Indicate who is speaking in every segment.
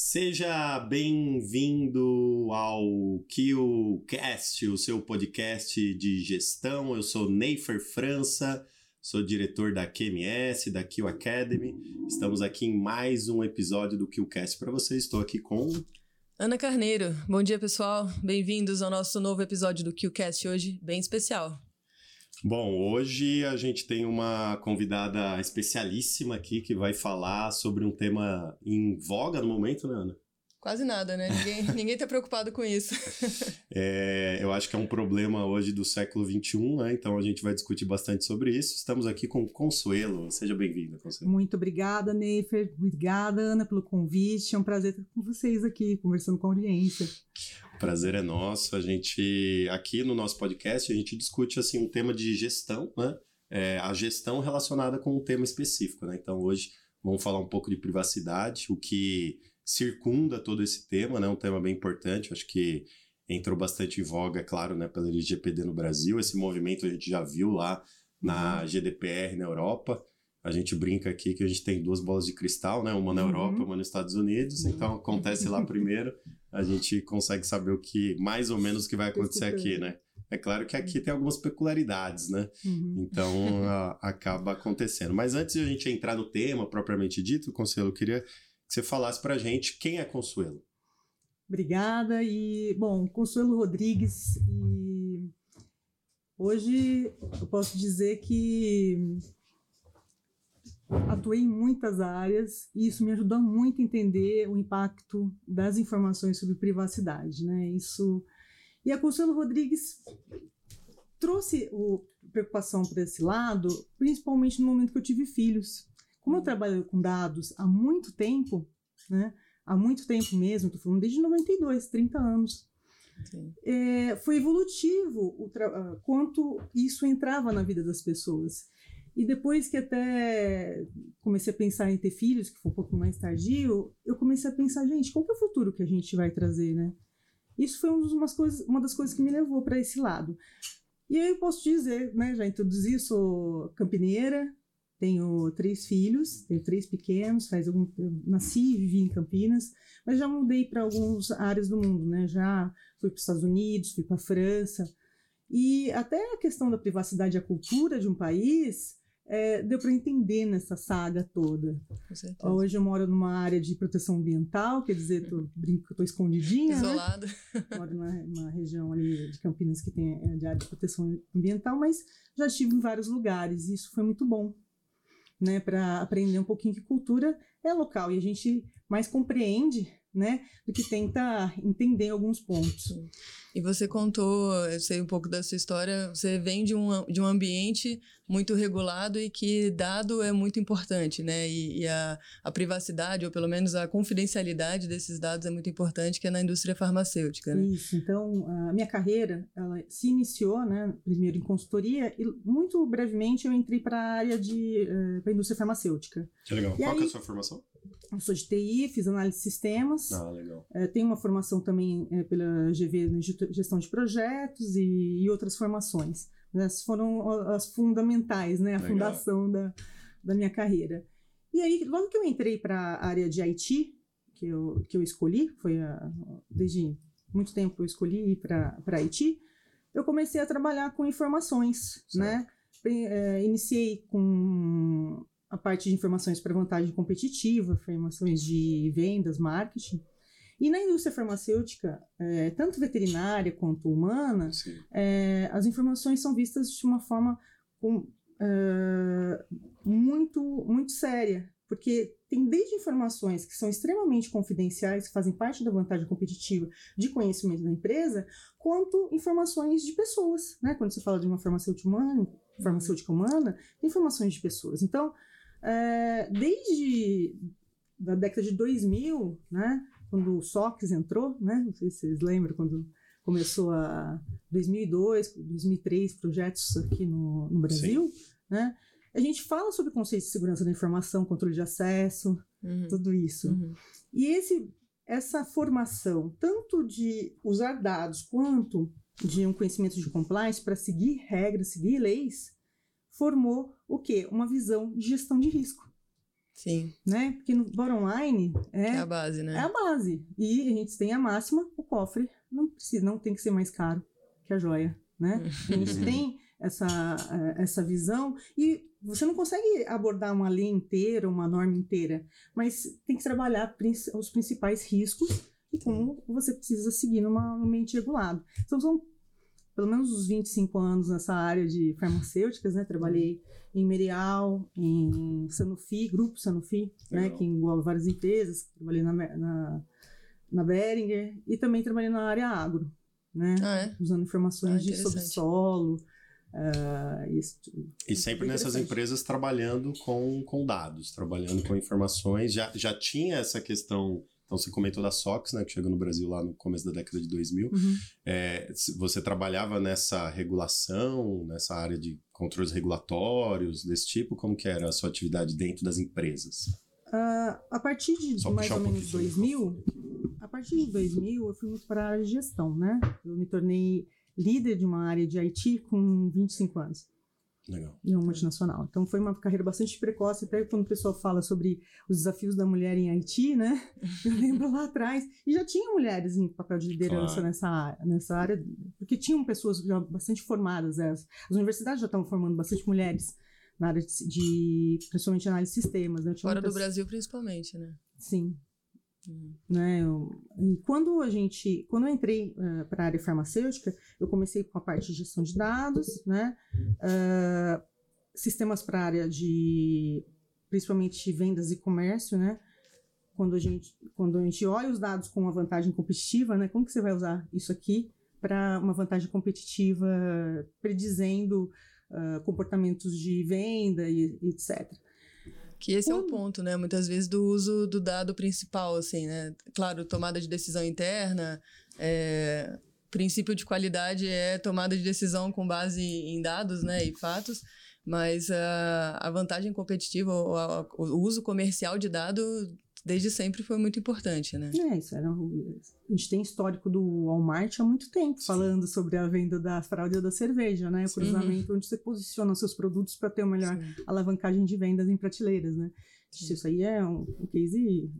Speaker 1: Seja bem-vindo ao QCast, o seu podcast de gestão. Eu sou Neifer França, sou diretor da QMS, da Q Academy. Estamos aqui em mais um episódio do QCast para você. Estou aqui com
Speaker 2: Ana Carneiro. Bom dia, pessoal. Bem-vindos ao nosso novo episódio do QCast hoje, bem especial.
Speaker 1: Bom, hoje a gente tem uma convidada especialíssima aqui que vai falar sobre um tema em voga no momento, né, Ana?
Speaker 2: Quase nada, né? Ninguém, ninguém tá preocupado com isso.
Speaker 1: é, eu acho que é um problema hoje do século XXI, né? Então a gente vai discutir bastante sobre isso. Estamos aqui com Consuelo. Seja bem-vinda, Consuelo.
Speaker 3: Muito obrigada, Neifer. Obrigada, Ana, pelo convite. É um prazer estar com vocês aqui, conversando com a audiência.
Speaker 1: Prazer é nosso. A gente, aqui no nosso podcast, a gente discute assim um tema de gestão, né? É, a gestão relacionada com um tema específico, né? Então hoje vamos falar um pouco de privacidade, o que circunda todo esse tema, né? Um tema bem importante, acho que entrou bastante em voga, claro, né, pela LGPD no Brasil. Esse movimento a gente já viu lá na uhum. GDPR na Europa. A gente brinca aqui que a gente tem duas bolas de cristal, né? Uma na uhum. Europa, uma nos Estados Unidos. Uhum. Então acontece lá primeiro, a gente consegue saber o que mais ou menos o que vai acontecer aqui, né? É claro que aqui tem algumas peculiaridades, né? Uhum. Então a, acaba acontecendo. Mas antes de a gente entrar no tema propriamente dito, Conselho, eu queria que você falasse para a gente quem é Consuelo.
Speaker 3: Obrigada. E, bom, Consuelo Rodrigues, e hoje eu posso dizer que atuei em muitas áreas e isso me ajudou muito a entender o impacto das informações sobre privacidade, né? Isso e a Consuelo Rodrigues trouxe o, preocupação para esse lado, principalmente no momento que eu tive filhos. Como eu trabalho com dados há muito tempo, né? Há muito tempo mesmo, estou falando desde 92, 30 anos. É, foi evolutivo o quanto isso entrava na vida das pessoas. E depois que até comecei a pensar em ter filhos, que foi um pouco mais tardio, eu comecei a pensar, gente, qual que é o futuro que a gente vai trazer, né? Isso foi uma, coisas, uma das coisas que me levou para esse lado. E aí eu posso dizer, né, já introduzi, sou campineira, tenho três filhos, tenho três pequenos, faz algum, nasci e vivi em Campinas, mas já mudei para algumas áreas do mundo, né? Já fui para os Estados Unidos, fui para a França. E até a questão da privacidade e a cultura de um país é, deu para entender nessa saga toda. Hoje eu moro numa área de proteção ambiental, quer dizer, tô, brinco estou escondidinha. Né?
Speaker 2: Isolada.
Speaker 3: Né? Moro numa, numa, região ali de Campinas que tem é, de área de proteção ambiental, mas já estive em vários lugares e isso foi muito bom né, para aprender um pouquinho que cultura é local e a gente mais compreende, né, do que tenta entender alguns pontos.
Speaker 2: E você contou, eu sei um pouco da sua história, você vem de um, de um ambiente muito regulado e que dado é muito importante, né? E, e a, a, privacidade, ou pelo menos a confidencialidade desses dados é muito importante, que é na indústria farmacêutica, né?
Speaker 3: Isso, então a minha carreira, ela se iniciou, né, primeiro em consultoria e muito brevemente eu entrei para a área de, uh, para a indústria farmacêutica.
Speaker 1: Que legal. E Qual aí, é a sua formação?
Speaker 3: Eu sou de TI, fiz análise de sistemas.
Speaker 1: Ah, legal.
Speaker 3: É, tenho uma formação também é, pela GV no gestão de projetos e, e outras formações. Essas foram as fundamentais, né? A Legal. fundação da, da minha carreira. E aí, logo que eu entrei para a área de IT, que eu, que eu escolhi, foi a, desde muito tempo eu escolhi ir para IT, eu comecei a trabalhar com informações, certo. né? É, iniciei com a parte de informações para vantagem competitiva, informações de vendas, marketing. E na indústria farmacêutica, é, tanto veterinária quanto humana, é, as informações são vistas de uma forma é, muito, muito séria, porque tem desde informações que são extremamente confidenciais, que fazem parte da vantagem competitiva de conhecimento da empresa, quanto informações de pessoas. Né? Quando você fala de uma farmacêutica humana, farmacêutica humana, tem informações de pessoas. Então, é, desde da década de 2000, né, quando o SOX entrou, né? Não sei se vocês lembram quando começou a 2002, 2003 projetos aqui no, no Brasil, Sim. né? A gente fala sobre conceitos de segurança da informação, controle de acesso, uhum. tudo isso. Uhum. E esse, essa formação, tanto de usar dados quanto de um conhecimento de compliance para seguir regras, seguir leis, formou o quê? Uma visão de gestão de risco.
Speaker 2: Sim.
Speaker 3: Né? Porque no bottom line é,
Speaker 2: é a base, né?
Speaker 3: É a base. E a gente tem a máxima, o cofre não precisa, não tem que ser mais caro que a joia, né? A gente
Speaker 1: Uhum.
Speaker 3: tem essa, eh, essa visão e você não consegue abordar uma lei inteira, uma norma inteira, mas tem que trabalhar os principais riscos e como você precisa seguir numa, num ambiente regulado. Então, são pelo menos uns 25 anos nessa área de farmacêuticas, né? Trabalhei em Merial, em Sanofi, Grupo Sanofi, né?
Speaker 1: Legal.
Speaker 3: Que engloba várias empresas. Trabalhei na, na, na Behringer e também trabalhei na área agro, né?
Speaker 2: Ah, é?
Speaker 3: Usando informações
Speaker 2: Ah,
Speaker 3: de sobre
Speaker 2: interessante.
Speaker 3: solo. ah, isso,
Speaker 1: E sempre nessas empresas trabalhando com, com dados, trabalhando com informações. Já, já tinha essa questão. Então, você comentou da SOX, né, que chegou no Brasil lá no começo da década de 2000.
Speaker 3: Uhum.
Speaker 1: É, você trabalhava nessa regulação, nessa área de controles regulatórios, desse tipo? Como que era a sua atividade dentro das empresas?
Speaker 3: Ah, a partir de
Speaker 1: Só
Speaker 3: mais ou
Speaker 1: um
Speaker 3: menos
Speaker 1: pouquinho.
Speaker 3: 2000, a partir de 2000 eu fui muito para a área de gestão, né? Eu me tornei líder de uma área de IT com 25 anos.
Speaker 1: Legal.
Speaker 3: em uma multinacional. Então foi uma carreira bastante precoce, até quando o pessoal fala sobre os desafios da mulher em Haiti, né? Eu lembro lá atrás, e já tinha mulheres em papel de liderança
Speaker 1: Claro.
Speaker 3: nessa, área- nessa área, porque tinham pessoas já bastante formadas, né? as, universidades já estavam formando bastante mulheres na área de, de principalmente análise de sistemas, né?
Speaker 2: Fora do Brasil, principalmente, né?
Speaker 3: Sim, Né? Eu- e quando a gente, quando eu entrei para a área farmacêutica, eu comecei com a parte de gestão de dados, né? Ah, sistemas para a área de, principalmente vendas e comércio, né? Quando a gente, quando a gente olha os dados com uma vantagem competitiva, né? Como que você vai usar isso aqui para uma vantagem competitiva, predizendo ah, comportamentos de venda e, e etc.
Speaker 2: Que esse é o
Speaker 3: Quando-
Speaker 2: ponto, né? Muitas vezes do uso do dado principal, assim, né? Claro, tomada de decisão interna, é, princípio de qualidade é tomada de decisão com base em dados, né? E fatos, mas a, a vantagem competitiva, o, o uso comercial de dado, desde sempre foi muito importante, né?
Speaker 3: É, isso era. o- A gente tem histórico do Walmart há muito tempo falando sobre a venda da fralda da cerveja, né? O
Speaker 1: Sim.
Speaker 3: cruzamento onde você posiciona os seus produtos para ter uma melhor
Speaker 2: Sim.
Speaker 3: alavancagem de vendas em prateleiras, né?
Speaker 2: Sim.
Speaker 3: Isso aí é um, um case.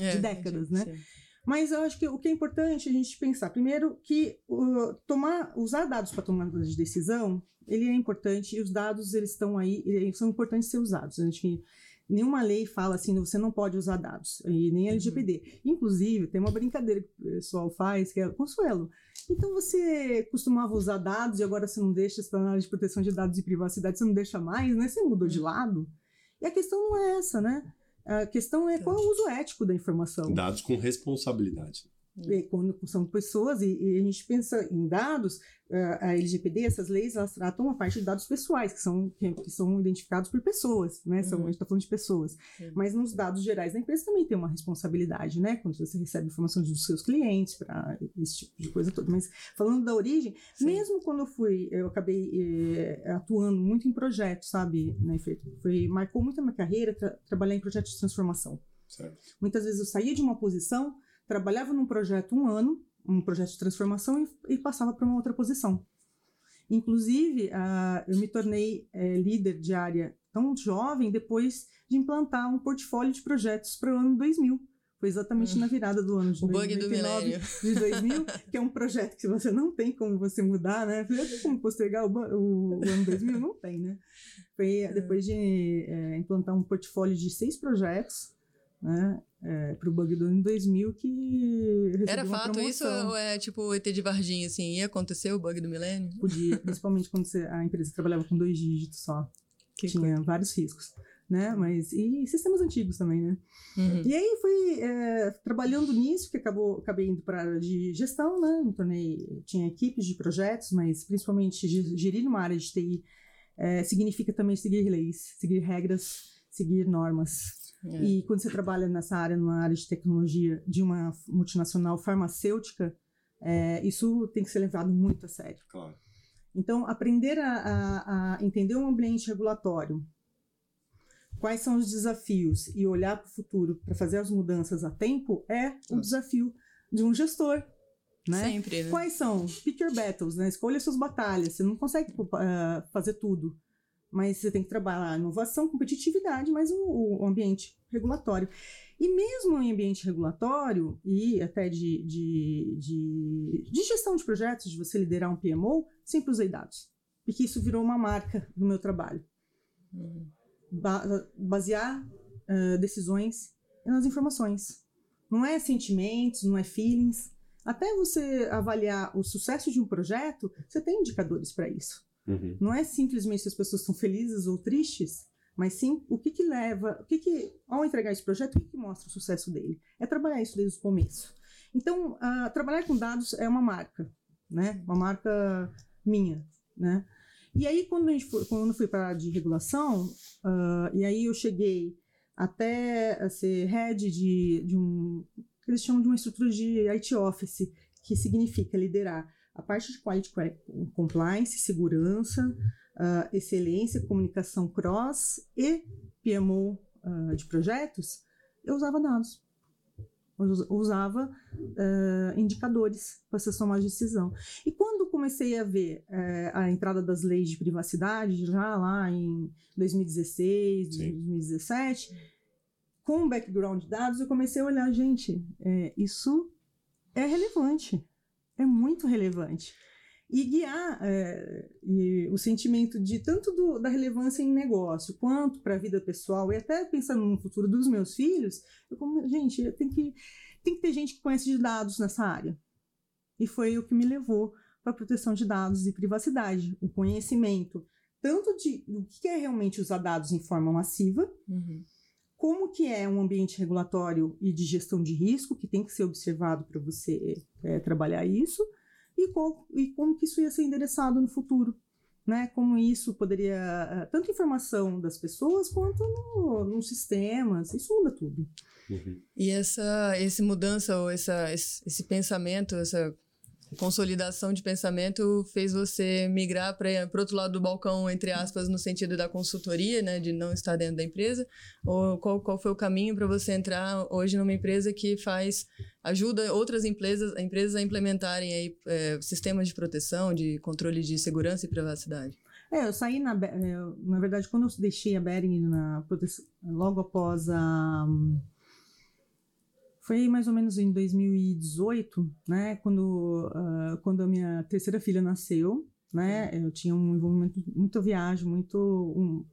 Speaker 2: É,
Speaker 3: décadas,
Speaker 2: sim,
Speaker 3: né?
Speaker 2: sim.
Speaker 3: Mas eu acho que o que é importante a gente pensar, primeiro, que uh, tomar, usar dados para tomada de decisão, ele é importante e os dados eles estão aí, eles são importantes ser usados. A gente, nenhuma lei fala assim, você não pode usar dados, e nem LGPD. Inclusive, tem uma brincadeira que o pessoal faz, que é, Consuelo, então você costumava usar dados e agora você não deixa essa área de proteção de dados e privacidade, você não deixa mais, né? Você mudou de lado. E a questão não é essa, né? A questão é qual é o uso ético da informação.
Speaker 1: Dados com responsabilidade.
Speaker 3: E quando são pessoas, e, e a gente pensa em dados, eh, a LGPD, essas leis, elas tratam a parte de dados pessoais, que são, que, que são identificados por pessoas, né? São,
Speaker 2: Uhum.
Speaker 3: A gente está falando de pessoas.
Speaker 2: Sim.
Speaker 3: Mas nos dados gerais da empresa também tem uma responsabilidade, né? Quando você recebe informações dos seus clientes, para esse tipo de coisa toda. Mas falando da origem,
Speaker 2: Sim.
Speaker 3: mesmo quando eu fui, eu acabei eh, atuando muito em projetos, sabe, né, Fê? Foi, marcou muito a minha carreira tra- trabalhar em projetos de transformação.
Speaker 1: Certo.
Speaker 3: Muitas vezes eu saía de uma posição, trabalhava num projeto um ano, um projeto de transformação, e, e passava para uma outra posição. Inclusive, ah, eu me tornei eh, líder de área tão jovem depois de implantar um portfólio de projetos para o ano 2000. Foi exatamente
Speaker 2: Hum.
Speaker 3: na virada do ano de
Speaker 2: O bug do
Speaker 3: 99,
Speaker 2: milênio.
Speaker 3: de 2000, que é um projeto que você não tem como você mudar, né? Tem como postergar o, o- o ano 2000? Não tem, né? Foi depois de é, implantar um portfólio de seis projetos, né? Para o bug do ano 2000 que
Speaker 2: Era fato isso ou é tipo o ET de Varginha, assim, ia acontecer o bug do milênio?
Speaker 3: Podia, principalmente quando você- a empresa trabalhava com dois dígitos só.
Speaker 2: Que
Speaker 3: Tinha vários riscos, né? Mas, e sistemas antigos também, né?
Speaker 2: Uhum.
Speaker 3: E aí fui é, trabalhando nisso, que acabou, acabei indo para a área de gestão, né? Me tornei, tinha equipes de projetos, mas principalmente ge- gerir uma área de TI é, significa também seguir leis, seguir regras, seguir normas.
Speaker 2: É.
Speaker 3: E quando você trabalha nessa área, numa área de tecnologia de uma multinacional farmacêutica, é, isso tem que ser levado muito a sério.
Speaker 1: Claro.
Speaker 3: Então, aprender a, a- a entender o ambiente regulatório, quais são os desafios e olhar para o futuro para fazer as mudanças a tempo é o
Speaker 1: Nossa.
Speaker 3: desafio de um gestor. Né?
Speaker 2: Sempre, né?
Speaker 3: Quais são? Pick your battles, né? Escolha suas batalhas. Você não consegue ah, fazer tudo. Mas você tem que trabalhar inovação, competitividade, mas o, o ambiente regulatório. E mesmo em ambiente regulatório e até de, de, de, de, gestão de projetos, de você liderar um PMO, sempre usei dados. Porque isso virou uma marca do meu trabalho. Ba basear uh, decisões nas informações. Não é sentimentos, não é feelings. Até você avaliar o sucesso de um projeto, você tem indicadores para isso. Uhum. Não é simplesmente se as pessoas estão felizes ou tristes, mas sim o que, que leva, o que, que ao entregar esse projeto, o que, que mostra o sucesso dele. É trabalhar isso desde o começo. Então, uh, trabalhar com dados é uma marca, né? Uma marca minha, né? E aí, quando, a gente foi, quando eu fui para a de regulação, uh, e aí eu cheguei até ser head de, de um, eles chamam de uma estrutura de IT Office, que significa liderar a parte de quality compliance, segurança, uh, excelência, comunicação cross e PMO uh, de projetos, eu usava dados. Eu usava uh, indicadores para essa tomar de decisão. E quando comecei a ver a entrada das leis de privacidade, já lá em 2016, Sim. 2017, com o background de dados, eu comecei a olhar, gente, é, isso é relevante, é muito relevante e guiar é, e o sentimento de tanto do, da relevância em negócio quanto para a vida pessoal e até pensando no futuro dos meus filhos, eu como gente tem que tem que ter gente que conhece de dados nessa área e foi o que me levou para a proteção de dados e privacidade, o conhecimento tanto de o que é realmente usar dados em forma massiva, uhum. Como que é um ambiente regulatório e de gestão de risco que tem que ser observado para você é, trabalhar isso e, qual, e como que isso ia ser endereçado no futuro. Né, como isso poderia, eh, tanto informação das pessoas quanto nos no sistemas, isso muda tudo.
Speaker 2: Uhum. E essa, essa mudança, ou essa, esse, esse pensamento, essa consolidação de pensamento fez você migrar para o outro lado do balcão, entre aspas, no sentido da consultoria, né, de não estar dentro da empresa? Ou qual, qual foi o caminho para você entrar hoje numa empresa que faz, ajuda outras empresas, empresas a implementarem aí, é, sistemas de proteção, de controle de segurança e privacidade?
Speaker 3: É, eu saí na, na verdade, quando eu deixei a Bering na logo após a foi mais ou menos em 2018, né, quando, uh, quando a minha terceira filha nasceu, né, eu tinha um envolvimento, muito viagem, muito... Um,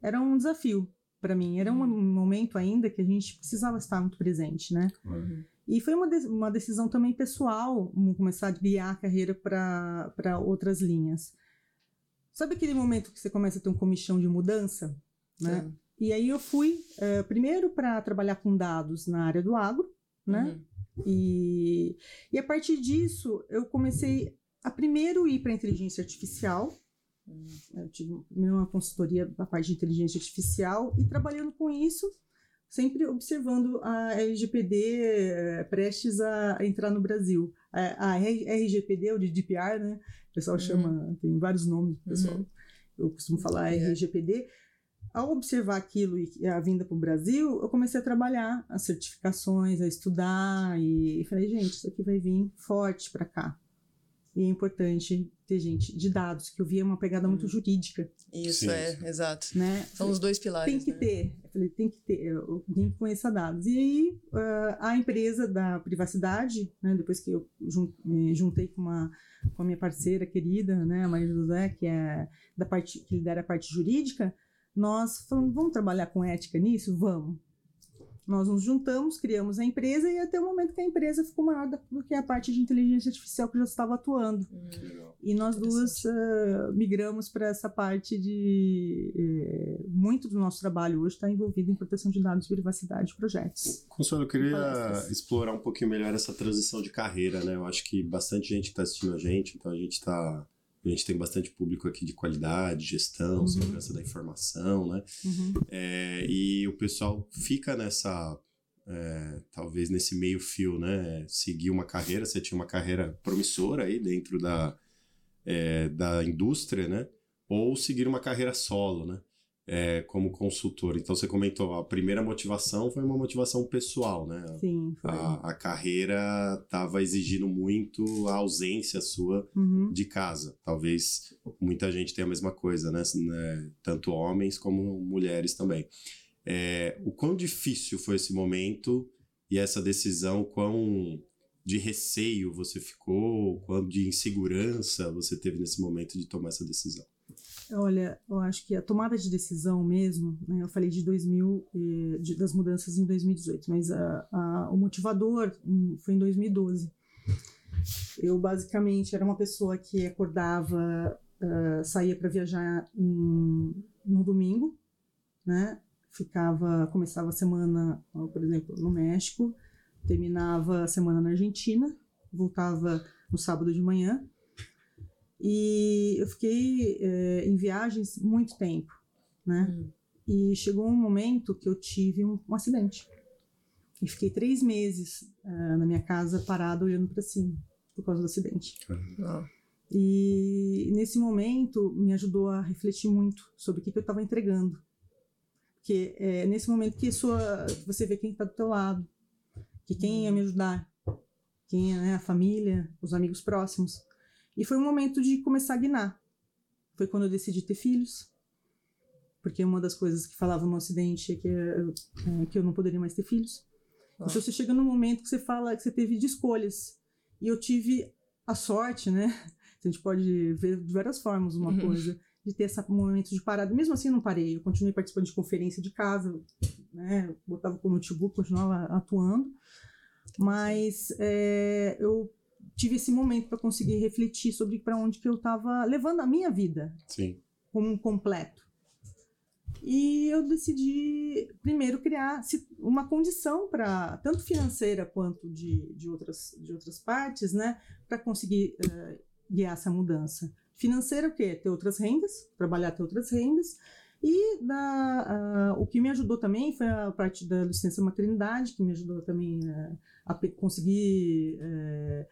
Speaker 3: era um desafio para mim, era um uhum. momento ainda que a gente precisava estar muito presente, né. Uhum. E foi uma, de, uma decisão também pessoal, começar a guiar a carreira para outras linhas. Sabe aquele momento que você começa a ter um comichão de mudança, né? Sim. E aí eu fui uh, primeiro para trabalhar com dados na área do agro, né? Uhum. E, e a partir disso eu comecei a primeiro ir para inteligência artificial. Uhum. Eu tive uma consultoria na parte de inteligência artificial e trabalhando com isso, sempre observando a LGPD eh, prestes a entrar no Brasil. A, a RGPD, o GDPR, né? O pessoal uhum. chama, tem vários nomes, pessoal. Uhum. Eu costumo falar RGPD ao observar aquilo e a vinda para o Brasil, eu comecei a trabalhar as certificações, a estudar e, e falei, gente, isso aqui vai vir forte para cá. E é importante ter gente de dados, que eu via uma pegada muito hum. jurídica.
Speaker 2: Isso, sim, é, sim. exato. Né? São os dois pilares.
Speaker 3: Tem que
Speaker 2: né?
Speaker 3: ter. Eu falei, tem que ter, alguém que conheça dados. E aí, uh, a empresa da privacidade, né, depois que eu me juntei com, uma, com a minha parceira querida, né, a Maria José, que é da parte, que lidera a parte jurídica, nós falamos, vamos trabalhar com ética nisso? Vamos. Nós nos juntamos, criamos a empresa e até o momento que a empresa ficou maior do que a parte de inteligência artificial que já estava atuando. Hum, e nós duas uh, migramos para essa parte de. Eh, muito do nosso trabalho hoje está envolvido em proteção de dados, privacidade de projetos.
Speaker 1: Consuelo, eu queria explorar um pouquinho melhor essa transição de carreira, né? Eu acho que bastante gente está assistindo a gente, então a gente está a gente tem bastante público aqui de qualidade, gestão, uhum. segurança da informação, né? Uhum. É, e o pessoal fica nessa, é, talvez nesse meio fio, né? Seguir uma carreira, você tinha uma carreira promissora aí dentro da, é, da indústria, né? Ou seguir uma carreira solo, né? É, como consultor. Então você comentou, a primeira motivação foi uma motivação pessoal, né?
Speaker 3: Sim, foi.
Speaker 1: A, a carreira estava exigindo muito a ausência sua
Speaker 3: Uhum.
Speaker 1: de casa. Talvez muita gente tenha a mesma coisa, né? Né? Tanto homens como mulheres também. É, o quão difícil foi esse momento e essa decisão, quão de receio você ficou, quão de insegurança você teve nesse momento de tomar essa decisão?
Speaker 3: Olha, eu acho que a tomada de decisão mesmo, né, eu falei de 2000, eh, de- das mudanças em 2018, mas a, a- o motivador foi em 2012. Eu basicamente era uma pessoa que acordava, ah, saía para viajar no domingo, né? Ficava, começava a semana, por exemplo, no México, terminava a semana na Argentina, voltava no sábado de manhã. E eu fiquei eh, em viagens muito tempo, né?
Speaker 2: Hum.
Speaker 3: E chegou um momento que eu tive um, um acidente. E fiquei três meses ah, na minha casa parada olhando para cima por causa do acidente.
Speaker 2: Ó,
Speaker 3: E nesse momento me ajudou a refletir muito sobre o que, que eu estava entregando. Porque é nesse momento que, sua, você vê quem está do teu lado, que quem ia me ajudar, quem é né, a família, os amigos próximos. E foi um momento de começar a guinar. Foi quando eu decidi ter filhos. Porque uma das coisas que falavam no acidente é que, eu- é que eu não poderia mais ter filhos.
Speaker 2: Ah.
Speaker 3: Então você chega num momento que você fala que você teve de escolhas. E eu tive a sorte, né? A gente pode ver de várias formas uma
Speaker 2: Uhum.
Speaker 3: coisa, de ter esse momento de parada. Mesmo assim, eu não parei. Eu continuei participando de conferência de casa, né? Botava com o notebook, continuava atuando. Mas é, eu tive esse momento para conseguir refletir sobre para onde que eu estava levando a minha vida
Speaker 1: Sim.
Speaker 3: como um completo. E eu decidi, primeiro, criar uma condição para, tanto financeira quanto de, de, outras, de outras partes, né, para conseguir eh, guiar essa mudança. Financeira, o quê? Ter outras rendas, trabalhar ter outras rendas. E da, ah, o que me ajudou também foi a parte da licença maternidade, que me ajudou também eh, a conseguir eh,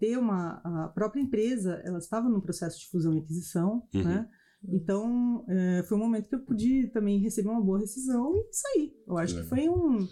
Speaker 3: ter uma. A própria empresa, ela estava no processo de fusão e aquisição,
Speaker 1: Uhum.
Speaker 3: né? Então, é, foi um momento que eu pude também receber uma boa rescisão e sair. Eu acho que foi um,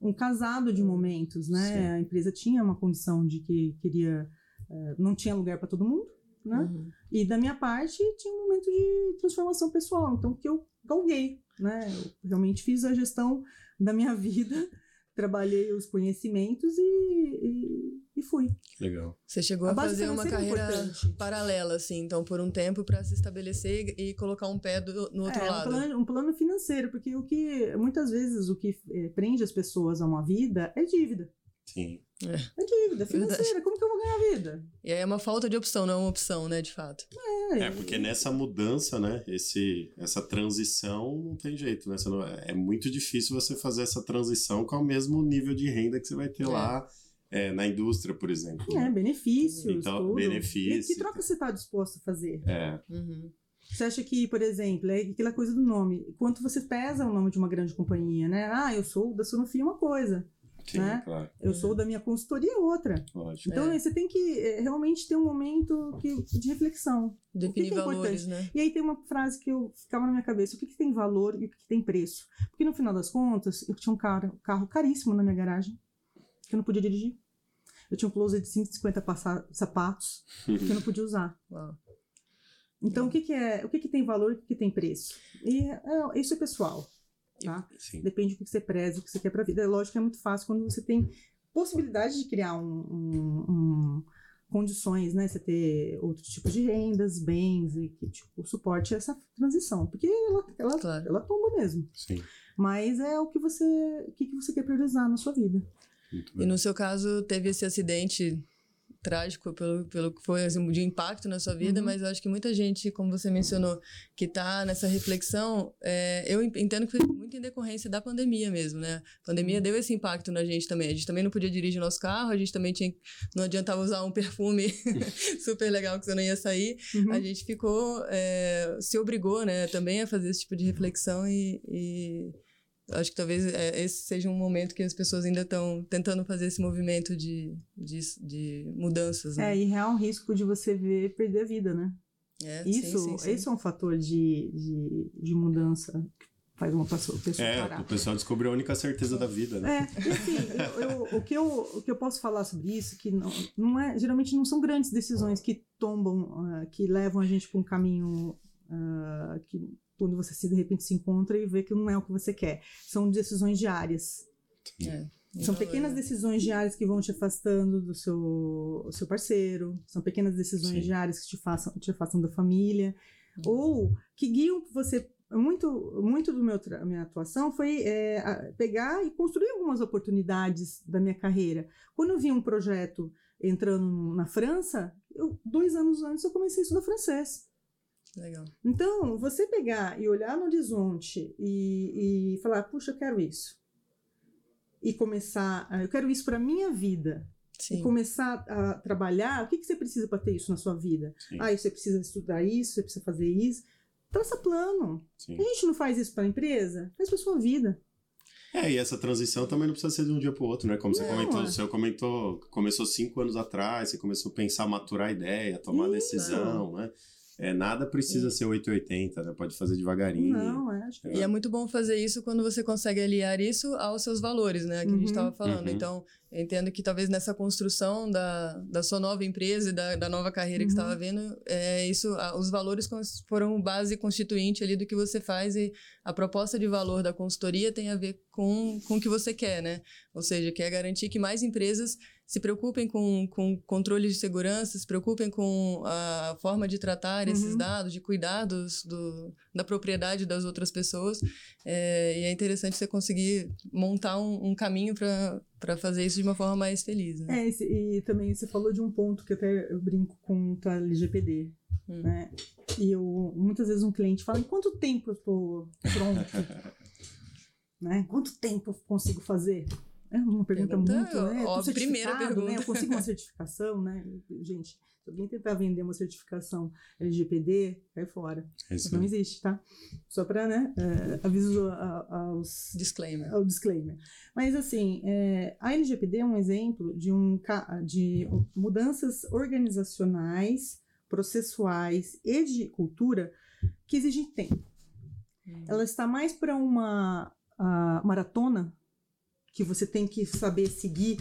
Speaker 3: um casado de momentos, né?
Speaker 1: Sim.
Speaker 3: A empresa tinha uma condição de que queria... é, não tinha lugar para todo mundo, né?
Speaker 2: uhum.
Speaker 3: E da minha parte, tinha um momento de transformação pessoal. Então, que eu galguei, né? Eu realmente fiz a gestão da minha vida, trabalhei os conhecimentos e, e, e fui.
Speaker 1: Legal.
Speaker 2: Você chegou
Speaker 3: A
Speaker 2: a, fazer uma
Speaker 3: é
Speaker 2: carreira
Speaker 3: importante.
Speaker 2: paralela, assim, então, por um tempo, para se estabelecer e e colocar um pé do- no outro
Speaker 3: é,
Speaker 2: lado.
Speaker 3: Um plano, um plano financeiro, porque o que muitas vezes o que eh, prende as pessoas a uma vida é dívida.
Speaker 1: Sim.
Speaker 3: É dívida financeira.
Speaker 2: Verdade.
Speaker 3: Como que eu vou ganhar vida?
Speaker 2: E aí é uma falta de opção, não é uma opção, né, de fato.
Speaker 1: É, porque nessa mudança, né, esse, essa transição não tem jeito, né? Não- é muito difícil você fazer essa transição com o mesmo nível de renda que você vai ter
Speaker 2: É.
Speaker 1: lá é, na indústria, por exemplo.
Speaker 3: É,
Speaker 1: né?
Speaker 3: benefícios,
Speaker 1: Então,
Speaker 3: tudo.
Speaker 1: benefício,
Speaker 3: E que troca você está disposto a fazer?
Speaker 1: É,
Speaker 2: Uhum.
Speaker 3: Você acha que, por exemplo, é aquela coisa do nome. Quanto você pesa o nome de uma grande companhia, né? Ah, eu sou da Sanofi uma coisa.
Speaker 1: Sim,
Speaker 3: Né?
Speaker 1: claro,
Speaker 3: Eu sou da minha consultoria outra.
Speaker 1: lógico.
Speaker 3: Então,
Speaker 2: É.
Speaker 3: você tem que eh, realmente ter um momento que- de reflexão.
Speaker 2: Definir
Speaker 3: que é
Speaker 2: valores, né?
Speaker 3: E aí tem uma frase que eu ficava na minha cabeça: o que, que tem valor e o que, que tem preço? Porque no final das contas, eu tinha um carro, carro caríssimo na minha garagem, que eu não podia dirigir. Eu tinha um closet de 150 passa- sapatos que eu não podia usar.
Speaker 2: Uau.
Speaker 3: Então, o que, que é, o que, que tem valor e o que, que tem preço? E é, isso é pessoal, tá?
Speaker 1: Sim.
Speaker 3: Depende do que você preza, o que você quer pra vida. É lógico que é muito fácil quando você tem possibilidade de criar um, um- um- condições, né? Você ter outros tipos de rendas, bens e que tipo, suporte essa transição. Porque ela, ela,
Speaker 2: Claro.
Speaker 3: ela tomba mesmo.
Speaker 1: Sim.
Speaker 3: Mas é o que você, o que, que você quer priorizar na sua vida.
Speaker 2: E no seu caso, teve esse acidente trágico pelo, pelo que foi assim, de impacto na sua vida,
Speaker 3: Uhum.
Speaker 2: mas eu acho que muita gente, como você mencionou, que tá nessa reflexão, é, eu en- entendo que foi muito em decorrência da pandemia mesmo, né? A pandemia
Speaker 3: Uhum.
Speaker 2: deu esse impacto na gente também. A gente também não podia dirigir nosso carro, a gente também tinha, não adiantava usar um perfume super legal que você não ia sair.
Speaker 3: Uhum.
Speaker 2: A gente ficou, é, se obrigou, né, também a fazer esse tipo de reflexão e, e acho que talvez é, esse seja um momento que as pessoas ainda estão tentando fazer esse movimento de, de, de mudanças, né?
Speaker 3: É, e real risco de você ver perder a vida, né? É, isso, sim, sim, sim. Esse é um fator de, de, de mudança faz uma pessoa, pessoa
Speaker 1: é,
Speaker 3: parar.
Speaker 1: o pessoal descobriu a única certeza da vida, né?
Speaker 3: É, assim, eu, eu, o, que eu, o que eu posso falar sobre isso, que não, não é, geralmente não são grandes decisões que tombam, uh, que levam a gente para um caminho uh, que quando você se de repente se encontra e vê que não é o que você quer. São decisões diárias. É. São pequenas decisões diárias que vão te afastando do seu, seu parceiro, são pequenas decisões Sim. diárias que te, façam, te afastam da família, hum. ou que guiam você muito, muito do meu minha atuação foi é, pegar e construir algumas oportunidades da minha carreira. Quando eu vi um projeto entrando na França, eu, dois anos antes eu comecei a estudar francês.
Speaker 2: Legal.
Speaker 3: Então, você pegar e olhar no horizonte e, e falar, puxa, eu quero isso. E começar, eu quero isso para minha vida. Sim. E começar a trabalhar, o que, que você precisa para ter isso na sua vida? Sim. Ah, você precisa estudar isso, você precisa fazer isso traça plano. Sim. A gente não faz isso para a empresa, faz para sua vida.
Speaker 1: É, e essa transição também não precisa ser de um dia para o outro, né? Como não, você comentou, é. você comentou, começou cinco anos atrás, você começou a pensar, maturar a ideia, tomar decisão, né? É, nada precisa ser 880, né? Pode fazer devagarinho.
Speaker 3: Não, é, acho que...
Speaker 2: E é muito bom fazer isso quando você consegue aliar isso aos seus valores, né? Que uhum. a gente estava uhum. falando. Uhum. Então, eu entendo que talvez nessa construção da, da sua nova empresa e da, da nova carreira uhum. que estava vendo, é, isso, os valores foram base constituinte ali do que você faz e a proposta de valor da consultoria tem a ver com, com o que você quer, né? Ou seja, quer garantir que mais empresas se preocupem com, com controle de segurança, se preocupem com a forma de tratar esses uhum. dados, de cuidados do, da propriedade das outras pessoas. É, e é interessante você conseguir montar um, um caminho para fazer isso de uma forma mais feliz. Né?
Speaker 3: É, esse, e também você falou de um ponto que até eu brinco com o LGPD. Hum. Né? E eu, muitas vezes um cliente fala: em quanto tempo eu estou pronto? né? Quanto tempo eu consigo fazer? É uma pergunta, pergunta muito, né?
Speaker 2: Ó, primeira pergunta.
Speaker 3: Né? Eu consigo uma certificação, né? Gente, se alguém tentar vender uma certificação LGPD, cai fora. É isso não existe, tá? Só para, né, é, aviso aos...
Speaker 2: Disclaimer.
Speaker 3: Ao disclaimer. Mas, assim, é, a LGPD é um exemplo de, um, de mudanças organizacionais, processuais e de cultura que exigem tempo. Hum. Ela está mais para uma maratona que você tem que saber seguir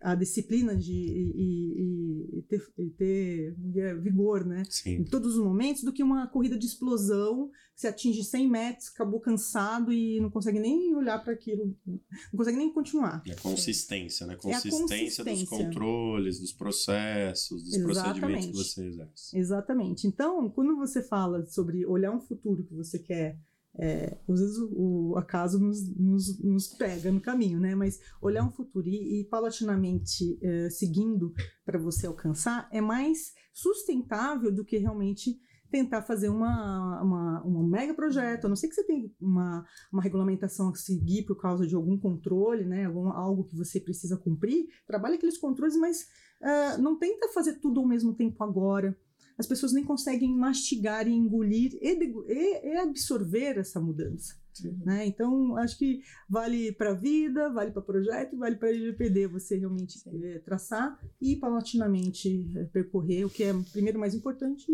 Speaker 3: a disciplina de e, e, e, ter, e ter, é, vigor, né?
Speaker 1: Sim.
Speaker 3: Em todos os momentos, do que uma corrida de explosão, você atinge 100 metros, acabou cansado e não consegue nem olhar para aquilo, não consegue nem continuar.
Speaker 1: É a consistência, né? Consistência, é consistência dos controles, dos processos, dos Exatamente. procedimentos que você exerce.
Speaker 3: Exatamente. Então, quando você fala sobre olhar um futuro que você quer é, às vezes o, o acaso nos, nos, nos, pega no caminho, né? Mas olhar um futuro e, e paulatinamente é, seguindo para você alcançar é mais sustentável do que realmente tentar fazer uma, uma, um mega projeto. A não sei que você tem uma, uma regulamentação a seguir por causa de algum controle, né? Algum, algo que você precisa cumprir. Trabalha aqueles controles, mas uh, não tenta fazer tudo ao mesmo tempo agora as pessoas nem conseguem mastigar e engolir e, e, e absorver essa mudança. Né? Então, acho que vale para a vida, vale para projeto, vale para LGPD você realmente é, traçar e paulatinamente é, percorrer o que é primeiro mais importante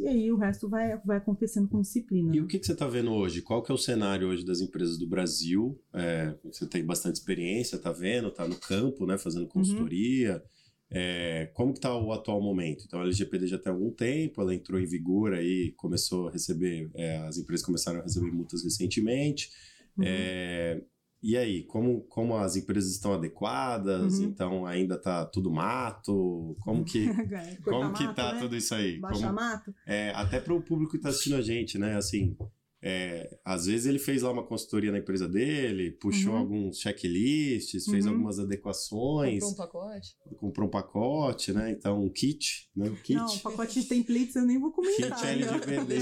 Speaker 3: e aí o resto vai, vai acontecendo com disciplina.
Speaker 1: E o que, que você está vendo hoje? Qual que é o cenário hoje das empresas do Brasil? É, você tem bastante experiência, está vendo, está no campo, né, fazendo uhum. consultoria. Uhum. É, como que está o atual momento? Então, a LGPD já tem algum tempo, ela entrou em vigor aí, começou a receber, é, as empresas começaram a receber multas recentemente. Uhum. É, e aí, como, como as empresas estão adequadas? Uhum. Então, ainda está tudo mato? Como que, como mato, que tá né? tudo isso aí?
Speaker 3: Baixa
Speaker 1: como,
Speaker 3: mato?
Speaker 1: É, até para o público que está assistindo a gente, né? Assim, é, às vezes ele fez lá uma consultoria na empresa dele, puxou uhum. alguns checklists, fez uhum. algumas adequações.
Speaker 2: Comprou um pacote.
Speaker 1: Comprou um pacote, né? Então, um kit, né? Um kit.
Speaker 3: Não, pacote de templates eu nem vou comentar.
Speaker 1: Kit LGPD.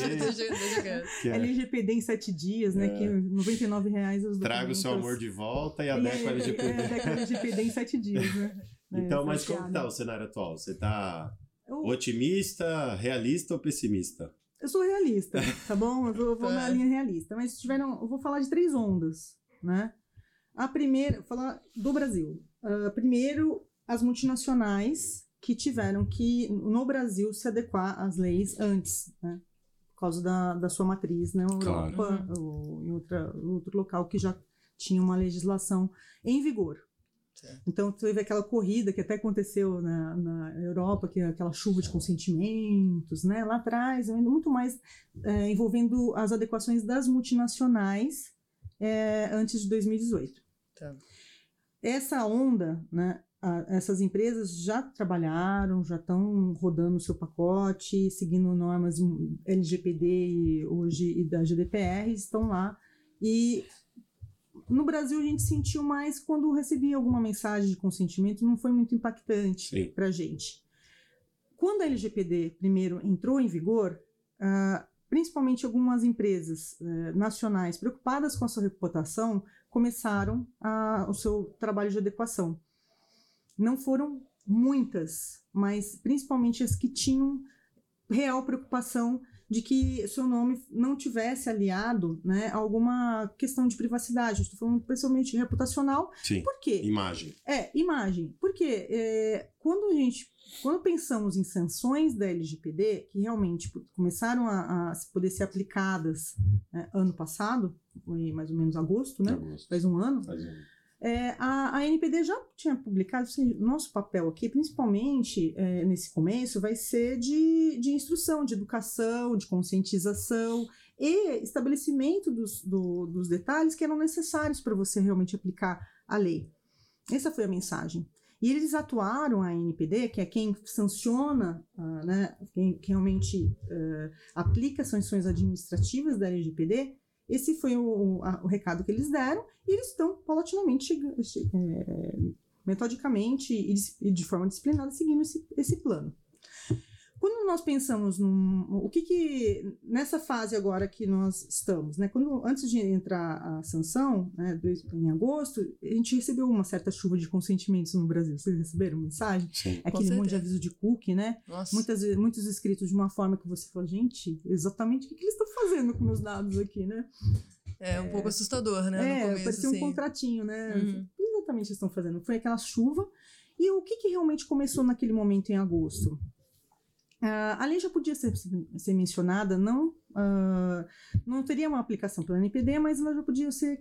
Speaker 3: é. LGPD em sete dias, né? É. Que 99 reais os
Speaker 1: Traga o seu amor de volta e adequa
Speaker 3: é, LGPD. É, adequa LGPD em sete dias, né?
Speaker 1: Então, mas como tá o cenário atual? Você tá eu... otimista, realista ou pessimista?
Speaker 3: Eu sou realista, tá bom? Eu vou, vou na linha realista. Mas se tiver, eu vou falar de três ondas, né? A primeira, vou falar do Brasil. Uh, primeiro, as multinacionais que tiveram que, no Brasil, se adequar às leis antes, né? Por causa da, da sua matriz na Europa
Speaker 1: Claro.
Speaker 3: ou em outra, outro local que já tinha uma legislação em vigor.
Speaker 2: Certo.
Speaker 3: Então, teve aquela corrida que até aconteceu na, na Europa, que é aquela chuva de consentimentos, né? Lá atrás, muito mais é, envolvendo as adequações das multinacionais é, antes de 2018
Speaker 2: Tá.
Speaker 3: essa onda, né, a- essas empresas já trabalharam, já estão rodando o seu pacote, seguindo normas LGPD e hoje e da GDPR, estão lá. E no Brasil a gente sentiu mais quando recebia alguma mensagem de consentimento, não foi muito impactante para a gente. Quando a LGPD primeiro entrou em vigor, ah, principalmente algumas empresas eh, nacionais preocupadas com a sua reputação começaram a- o seu trabalho de adequação. Não foram muitas, mas principalmente as que tinham real preocupação de que seu nome não tivesse aliado né, a alguma questão de privacidade. Estou falando principalmente reputacional.
Speaker 1: Sim.
Speaker 3: Por quê?
Speaker 1: Imagem.
Speaker 3: É, imagem. Porque é, quando a gente. Quando pensamos em sanções da LGPD, que realmente tipo, começaram a, a poder ser aplicadas né, ano passado, foi mais ou menos agosto, né?
Speaker 1: Agosto.
Speaker 3: Faz um ano.
Speaker 1: Faz um-
Speaker 3: É, a, a NPD já tinha publicado, assim, nosso papel aqui, principalmente é, nesse começo, vai ser de, de instrução, de educação, de conscientização e estabelecimento dos, do- dos detalhes que eram necessários para você realmente aplicar a lei. Essa foi a mensagem. E eles atuaram, a NPD, que é quem sanciona, ah, né, quem, quem realmente eh, aplica sanções administrativas da LGPD, esse foi o, a- o recado que eles deram, e eles estão paulatinamente, é, metodicamente e dis- e de forma disciplinada seguindo esse, esse plano. Quando nós pensamos num. O que que. Nessa fase agora que nós estamos, né? Quando, antes de entrar a sanção, né, em agosto, a gente recebeu uma certa chuva de consentimentos no Brasil. Vocês receberam mensagem?
Speaker 1: Sim.
Speaker 3: Aquele monte de aviso de cookie, né?
Speaker 2: Nossa.
Speaker 3: Muitas, muitos escritos de uma forma que você fala, gente, exatamente o que, que eles estão fazendo com meus dados aqui, né?
Speaker 2: É um pouco assustador, né? no
Speaker 3: É,
Speaker 2: começo,
Speaker 3: parecia um
Speaker 2: assim.
Speaker 3: contratinho, né?
Speaker 2: Uhum.
Speaker 3: O que exatamente eles estão fazendo? Foi aquela chuva. E o que, que realmente começou naquele momento em agosto? Ah, a lei já podia ser, ser mencionada, não, ah, não teria uma aplicação pela NPD, mas ela já podia ser,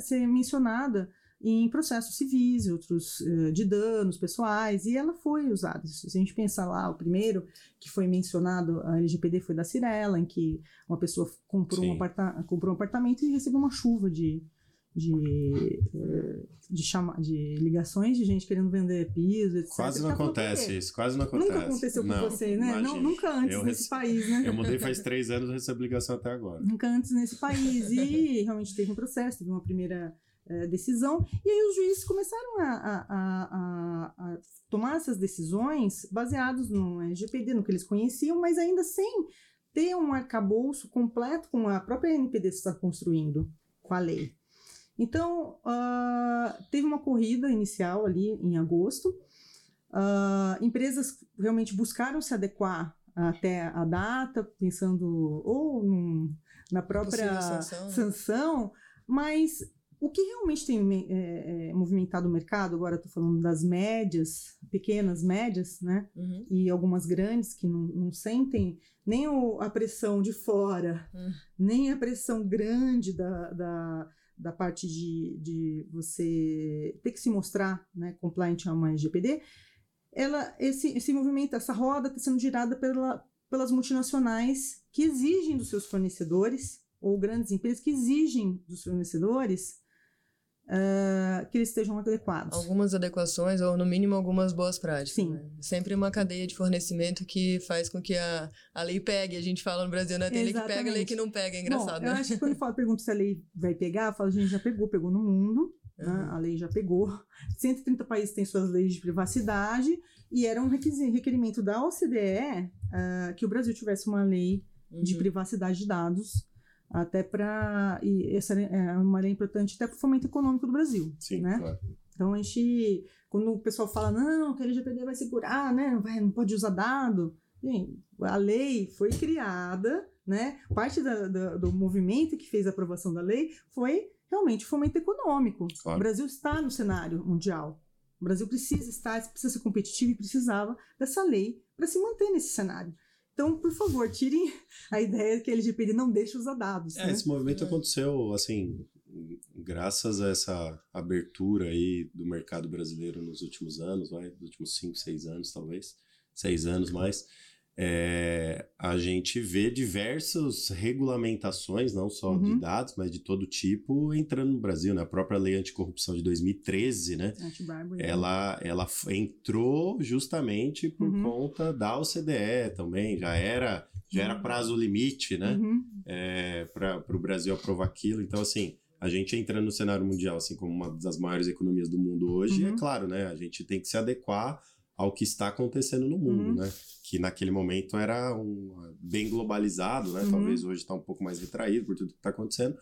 Speaker 3: ser mencionada em processos civis, e outros eh, de danos pessoais, e ela foi usada. Se a gente pensar lá, o primeiro que foi mencionado, a LGPD foi da Cirela, em que uma pessoa comprou,
Speaker 1: Sim.
Speaker 3: comprou um apartamento e recebeu uma chuva de, de, eh, de, chama de ligações de gente querendo vender piso, etc.
Speaker 1: Quase não
Speaker 3: "Por
Speaker 1: acontece
Speaker 3: quê?"
Speaker 1: isso, quase não acontece.
Speaker 3: Nunca aconteceu com
Speaker 1: Não,
Speaker 3: você, né? Não, nunca antes
Speaker 1: Eu
Speaker 3: nesse
Speaker 1: rece-
Speaker 3: país, né?
Speaker 1: Eu mudei faz três anos e recebo ligação até agora.
Speaker 3: Nunca antes nesse país. E realmente teve um processo, teve uma primeira eh, decisão. E aí os juízes começaram a, a- a- a- tomar essas decisões baseados no LGPD, no que eles conheciam, mas ainda sem ter um arcabouço completo com a própria NPD está construindo com a lei. Então, ah, teve uma corrida inicial ali em agosto. Ah, empresas realmente buscaram se adequar até a data, pensando ou num- na própria
Speaker 2: sanção, né?
Speaker 3: sanção, mas o que realmente tem é, é, movimentado o mercado, agora estou falando das médias, pequenas médias, né?
Speaker 2: Uhum.
Speaker 3: e algumas grandes que não, não sentem nem o- a pressão de fora,
Speaker 2: Hum.
Speaker 3: nem a pressão grande da, da, da parte de, de você ter que se mostrar né, compliant a uma LGPD, ela, esse, esse movimento, essa roda está sendo girada pela, pelas multinacionais que exigem dos seus fornecedores, ou grandes empresas que exigem dos fornecedores ah, que eles estejam adequados.
Speaker 2: Algumas adequações, ou no mínimo algumas boas práticas.
Speaker 3: Sim.
Speaker 2: né? Sempre uma cadeia de fornecimento que faz com que a, a lei pegue. A gente fala no Brasil, né? Tem lei que pega, lei que não pega. É engraçado,
Speaker 3: Bom, eu
Speaker 2: né?
Speaker 3: acho que quando eu falo, pergunto se a lei vai pegar, eu falo, gente, já pegou, pegou no mundo?
Speaker 2: Uhum.
Speaker 3: a lei já pegou. 130 países têm suas leis de privacidade e era um requerimento da OCDE ah, que o Brasil tivesse uma lei de
Speaker 2: Uhum.
Speaker 3: privacidade de dados, até para. E essa é uma lei importante até para o fomento econômico do Brasil.
Speaker 1: Sim,
Speaker 3: né?
Speaker 1: claro.
Speaker 3: Então a gente, quando o pessoal fala, não, que a LGPD vai segurar, né? Não, vai, não pode usar dado. Gente, a lei foi criada, né? Parte da- da- do movimento que fez a aprovação da lei foi realmente o fomento econômico.
Speaker 1: Claro.
Speaker 3: O Brasil está no cenário mundial. O Brasil precisa estar, precisa ser competitivo e precisava dessa lei para se manter nesse cenário. Então, por favor, tirem a ideia que a LGPD não deixa usar dados.
Speaker 1: É,
Speaker 3: né?
Speaker 1: esse movimento
Speaker 2: É.
Speaker 1: aconteceu, assim, graças a essa abertura aí do mercado brasileiro nos últimos anos, vai, nos últimos 5, 6 anos, talvez, seis anos mais, é, a gente vê diversas regulamentações, não só
Speaker 3: Uhum.
Speaker 1: de dados, mas de todo tipo, entrando no Brasil, né? A própria Lei Anticorrupção de 2013, né?
Speaker 3: Anti-bribery.
Speaker 1: ela, ela entrou justamente por
Speaker 3: Uhum.
Speaker 1: conta da OCDE também, já era, já era prazo limite, né?
Speaker 3: Uhum.
Speaker 1: para o Brasil aprovar aquilo. Então, assim, a gente entrando no cenário mundial, assim, como uma das maiores economias do mundo hoje,
Speaker 3: Uhum.
Speaker 1: é claro, né? A gente tem que se adequar ao que está acontecendo no mundo,
Speaker 3: Uhum.
Speaker 1: né? Que naquele momento era um, bem globalizado, né?
Speaker 3: Uhum.
Speaker 1: Talvez hoje está um pouco mais retraído por tudo que está acontecendo.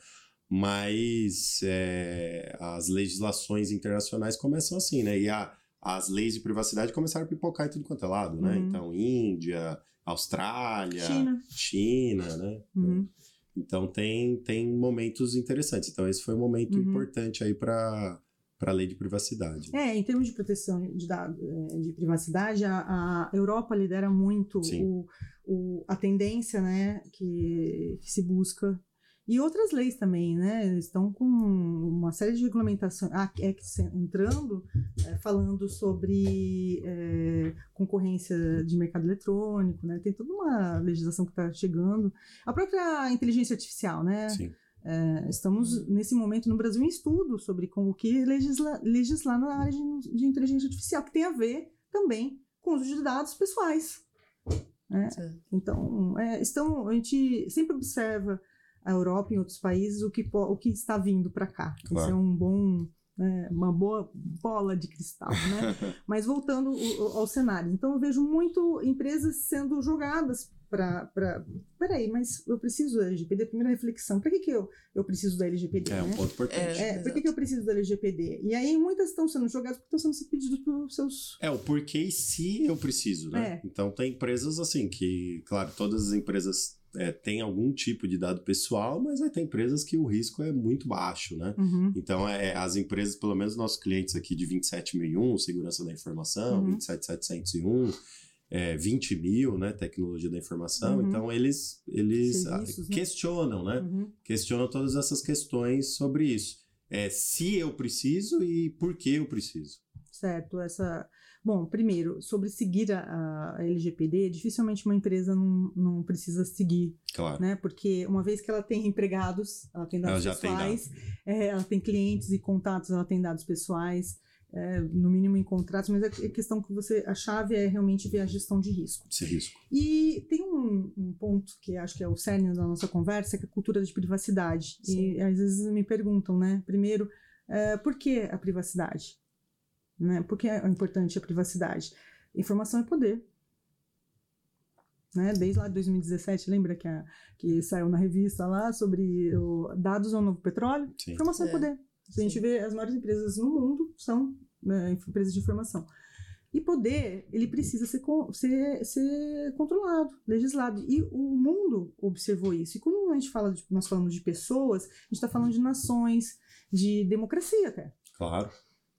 Speaker 1: Mas é, as legislações internacionais começam assim, né? E a, as leis de privacidade começaram a pipocar em tudo quanto é lado, né?
Speaker 3: Uhum.
Speaker 1: Então, Índia, Austrália,
Speaker 3: China.
Speaker 1: China, né?
Speaker 3: Uhum.
Speaker 1: Então tem, tem momentos interessantes. Então esse foi um momento
Speaker 3: Uhum.
Speaker 1: importante aí para a lei de privacidade.
Speaker 3: É, em termos de proteção de dados, de privacidade, a, a Europa lidera muito o, o, a tendência né, que, que se busca. E outras leis também, né? Eles estão com uma série de regulamentações. A Act entrando, é, falando sobre é, concorrência de mercado eletrônico, né? Tem toda uma legislação que está chegando. A própria inteligência artificial, né?
Speaker 1: Sim.
Speaker 3: É, estamos, nesse momento, no Brasil, em estudo sobre como que legisla, legislar na área de, de inteligência artificial, que tem a ver também com o uso de dados pessoais. né?
Speaker 2: Certo.
Speaker 3: Então, é, estão, a gente sempre observa a Europa e outros países o que, o que está vindo para cá. Isso
Speaker 1: Claro.
Speaker 3: é um bom, né, uma boa bola de cristal, né? Mas voltando o- o- ao cenário, então eu vejo muito empresas sendo jogadas para. Peraí, mas eu preciso da LGPD? Primeira reflexão: para que, que eu, eu preciso da LGPD?
Speaker 1: É um
Speaker 3: né?
Speaker 1: ponto importante.
Speaker 3: É, por que, que eu preciso da LGPD? E aí muitas estão sendo jogadas porque estão sendo pedidas pelos seus.
Speaker 1: É, o porquê e se eu preciso, né?
Speaker 3: É.
Speaker 1: Então tem empresas assim que, claro, todas as empresas é, têm algum tipo de dado pessoal, mas aí tem empresas que o risco é muito baixo, né?
Speaker 3: Uhum.
Speaker 1: Então, é, as empresas, pelo menos nossos clientes aqui de 27001, segurança da informação,
Speaker 3: Uhum.
Speaker 1: 27701, é, 20 mil, né, tecnologia da informação.
Speaker 3: Uhum.
Speaker 1: Então, eles, eles ah,
Speaker 3: Serviços, né?
Speaker 1: questionam, né?
Speaker 3: Uhum.
Speaker 1: Questionam todas essas questões sobre isso. É, se eu preciso e por que eu preciso.
Speaker 3: Certo, essa. Bom, primeiro, sobre seguir a, a LGPD, dificilmente uma empresa não, não precisa seguir,
Speaker 1: Claro.
Speaker 3: né? Porque uma vez que ela tem empregados, ela tem dados
Speaker 1: Ela já tem
Speaker 3: pessoais, é, ela tem clientes e contatos, ela tem dados pessoais, é, no mínimo em contratos, mas a questão que você. A chave é realmente ver a gestão de risco.
Speaker 1: Esse risco.
Speaker 3: E tem um, um ponto que acho que é o cerne da nossa conversa, que é a cultura de privacidade.
Speaker 2: Sim.
Speaker 3: E às vezes me perguntam, né? Primeiro, eh, por que a privacidade? Né? Por que é importante a privacidade? Informação é poder. Né? Desde lá de 2017, lembra que, a, que saiu na revista lá sobre o dados ao novo petróleo?
Speaker 1: Sim.
Speaker 3: Informação é,
Speaker 2: É.
Speaker 3: poder. Se a gente
Speaker 2: Sim.
Speaker 3: vê as maiores empresas no mundo são né, empresas de informação. E poder, ele precisa ser, ser, ser controlado, legislado. E o mundo observou isso. E quando a gente fala, de, nós falamos de pessoas, a gente está falando de nações, de democracia até,
Speaker 1: Claro.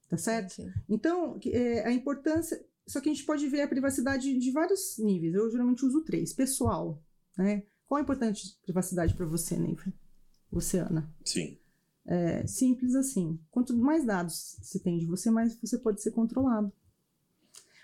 Speaker 3: tá certo?
Speaker 2: Sim.
Speaker 3: Então, é, a importância. Só que a gente pode ver a privacidade de vários níveis. Eu geralmente uso três. Pessoal, né? Qual a importância de privacidade para você, Neifa? Você, Ana?
Speaker 1: Sim.
Speaker 3: É simples assim. Quanto mais dados se tem de você, mais você pode ser controlado.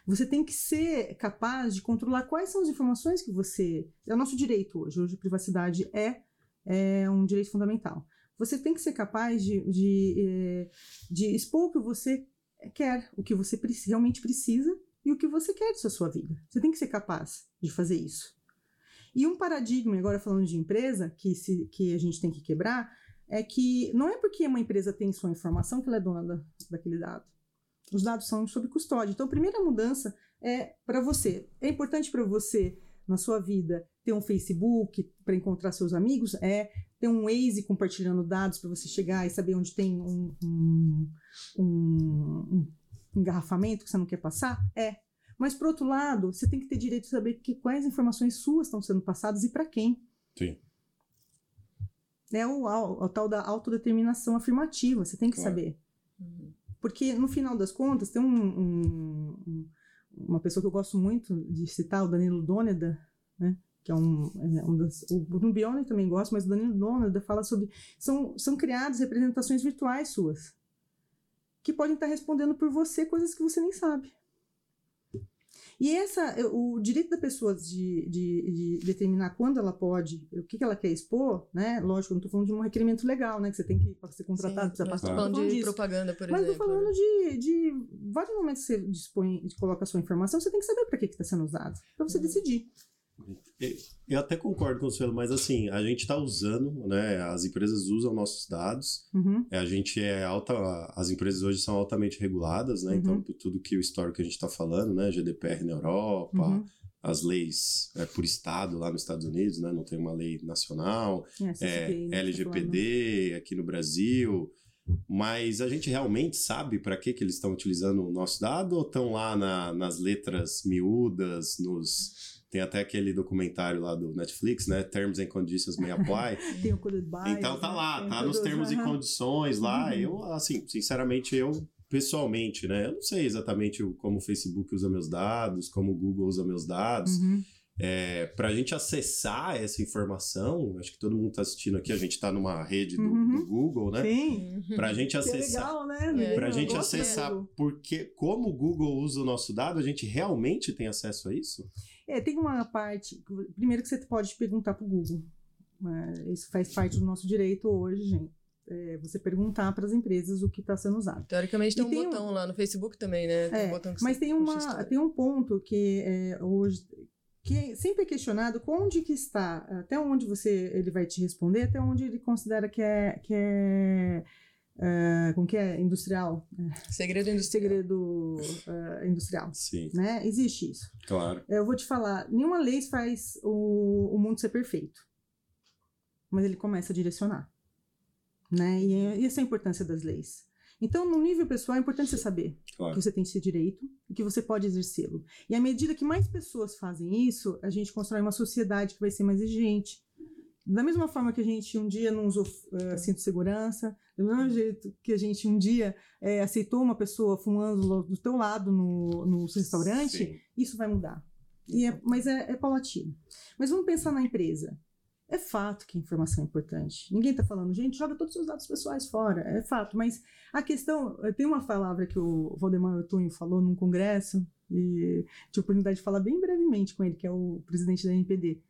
Speaker 3: Você tem que ser capaz de controlar quais são as informações que você. É o nosso direito hoje. Hoje, a privacidade é, é um direito fundamental. Você tem que ser capaz de, de, eh, de expor o que você quer, o que você realmente precisa e o que você quer da sua vida. Você tem que ser capaz de fazer isso. E um paradigma, agora falando de empresa, que, se, que a gente tem que quebrar, é que não é porque uma empresa tem sua informação que ela é dona da, daquele dado. Os dados são sob custódia. Então, a primeira mudança é para você. É importante para você, na sua vida, ter um Facebook para encontrar seus amigos? É. Ter um Waze compartilhando dados para você chegar e saber onde tem um, um, um- um engarrafamento que você não quer passar? É. Mas, por outro lado, você tem que ter direito de saber que, quais informações suas estão sendo passadas e para quem.
Speaker 1: Sim.
Speaker 3: É o, au- o tal da autodeterminação afirmativa, você tem que
Speaker 1: Claro.
Speaker 3: saber.
Speaker 2: Uhum.
Speaker 3: Porque, no final das contas, tem um, um, uma pessoa que eu gosto muito de citar, o Danilo Dôneda, né? que é um, é um das, o também gosta, mas o Danilo Dôneda fala sobre, são, são criadas representações virtuais suas, que podem estar respondendo por você coisas que você nem sabe. E essa, o direito da pessoa de, de, de, determinar quando ela pode, o que, que ela quer expor, né? Lógico, eu não estou falando de um requerimento legal, né? Que você tem que, ser contratado, precisa passar.
Speaker 2: Estou falando de disso. propaganda, por
Speaker 3: mas
Speaker 2: exemplo.
Speaker 3: Mas estou falando de, de vários momentos que você dispõe, coloca a sua informação, você tem que saber para que está sendo usado, para você uhum. decidir.
Speaker 1: Eu até concordo com o senhor, mas assim, a gente está usando, né? As empresas usam nossos dados.
Speaker 3: Uhum.
Speaker 1: A gente é alta. As empresas hoje são altamente reguladas, né? Então, uhum. Então, por tudo que o histórico que a gente está falando, né? GDPR na Europa, uhum. as leis é, por estado lá nos Estados Unidos, né? Não tem uma lei nacional.
Speaker 3: É,
Speaker 1: é LGPD aqui no Brasil. Mas a gente realmente sabe para que, que eles estão utilizando o nosso dado ou estão lá na, nas letras miúdas, nos tem até aquele documentário lá do Netflix, né? Terms and Conditions May Apply.
Speaker 3: Tem o code bias,
Speaker 1: Então tá lá, né? tá nos termos e condições lá. Uhum. Eu, assim, sinceramente, eu pessoalmente, né? Eu não sei exatamente como o Facebook usa meus dados, como o Google usa meus dados.
Speaker 3: Uhum.
Speaker 1: É, para a gente acessar essa informação, acho que todo mundo está assistindo aqui, a gente está numa rede do,
Speaker 3: uhum.
Speaker 1: do, Google, né?
Speaker 3: Sim.
Speaker 1: Para a gente acessar,
Speaker 3: é legal, né?
Speaker 1: Para a gente acessar, porque como o Google usa o nosso dado, a gente realmente tem acesso a isso?
Speaker 3: É, tem uma parte. Primeiro que você pode perguntar para o Google. Isso faz parte do nosso direito hoje, gente. É, você perguntar para as empresas o que está sendo usado.
Speaker 2: Teoricamente tem um tem botão um... lá no Facebook também, né?
Speaker 3: Tem
Speaker 2: é, um
Speaker 3: mas tem, uma, tem um ponto que é, hoje que sempre é questionado onde que está, até onde você ele vai te responder, até onde ele considera que é que é Uh, como que é? Industrial.
Speaker 2: Segredo industrial.
Speaker 3: Segredo uh, industrial.
Speaker 1: Sim.
Speaker 3: Né? Existe isso.
Speaker 1: Claro.
Speaker 3: Eu vou te falar, nenhuma lei faz o, o mundo ser perfeito. Mas ele começa a direcionar. Né? E, e essa é a importância das leis. Então, no nível pessoal, é importante você saber claro. que você tem esse direito e que você pode exercê-lo. E à medida que mais pessoas fazem isso, a gente constrói uma sociedade que vai ser mais exigente, da mesma forma que a gente um dia não usou uh, cinto de segurança, do mesmo jeito que a gente um dia é, aceitou uma pessoa fumando do teu lado no, no restaurante, Sim. isso vai mudar. É, mas é, é paulatino. Mas vamos pensar na empresa. É fato que a informação é importante. Ninguém está falando, gente, joga todos os seus dados pessoais fora. É fato. Mas a questão. Tem uma palavra que o Valdemar Otunho falou num congresso, e tive a oportunidade de falar bem brevemente com ele, que é o presidente da NPD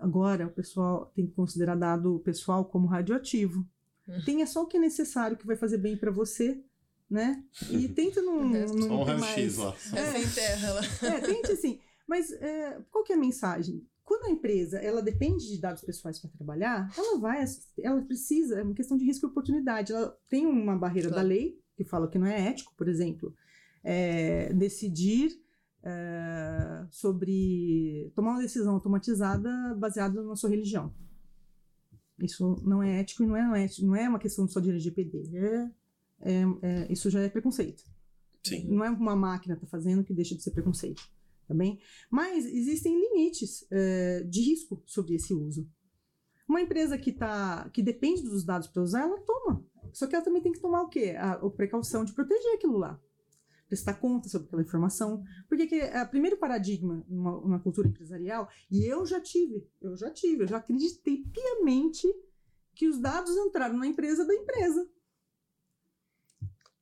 Speaker 3: Agora, o pessoal tem que considerar dado pessoal como radioativo. Hum. Tenha só o que é necessário que vai fazer bem para você, né? E tenta não. não
Speaker 1: só um raio-x lá.
Speaker 2: É, sem terra lá.
Speaker 3: É, tente assim. Mas é, qual que é a mensagem? Quando a empresa ela depende de dados pessoais para trabalhar, ela vai, ela precisa, é uma questão de risco e oportunidade. Ela tem uma barreira claro. da lei que fala que não é ético, por exemplo, é, decidir é, sobre tomar uma decisão automatizada baseada na sua religião. Isso não é ético e não é, não é, não é uma questão só de LGPD. É, é, é, isso já é preconceito.
Speaker 1: Sim.
Speaker 3: Não é uma máquina está fazendo que deixa de ser preconceito. Tá bem? Mas existem limites é, de risco sobre esse uso. Uma empresa que, tá, que depende dos dados para usar, ela toma. Só que ela também tem que tomar o quê? A, a precaução de proteger aquilo lá prestar conta sobre aquela informação. Porque que é o primeiro paradigma numa, numa, cultura empresarial, e eu já tive, eu já tive, eu já acreditei piamente que os dados entraram na empresa da empresa.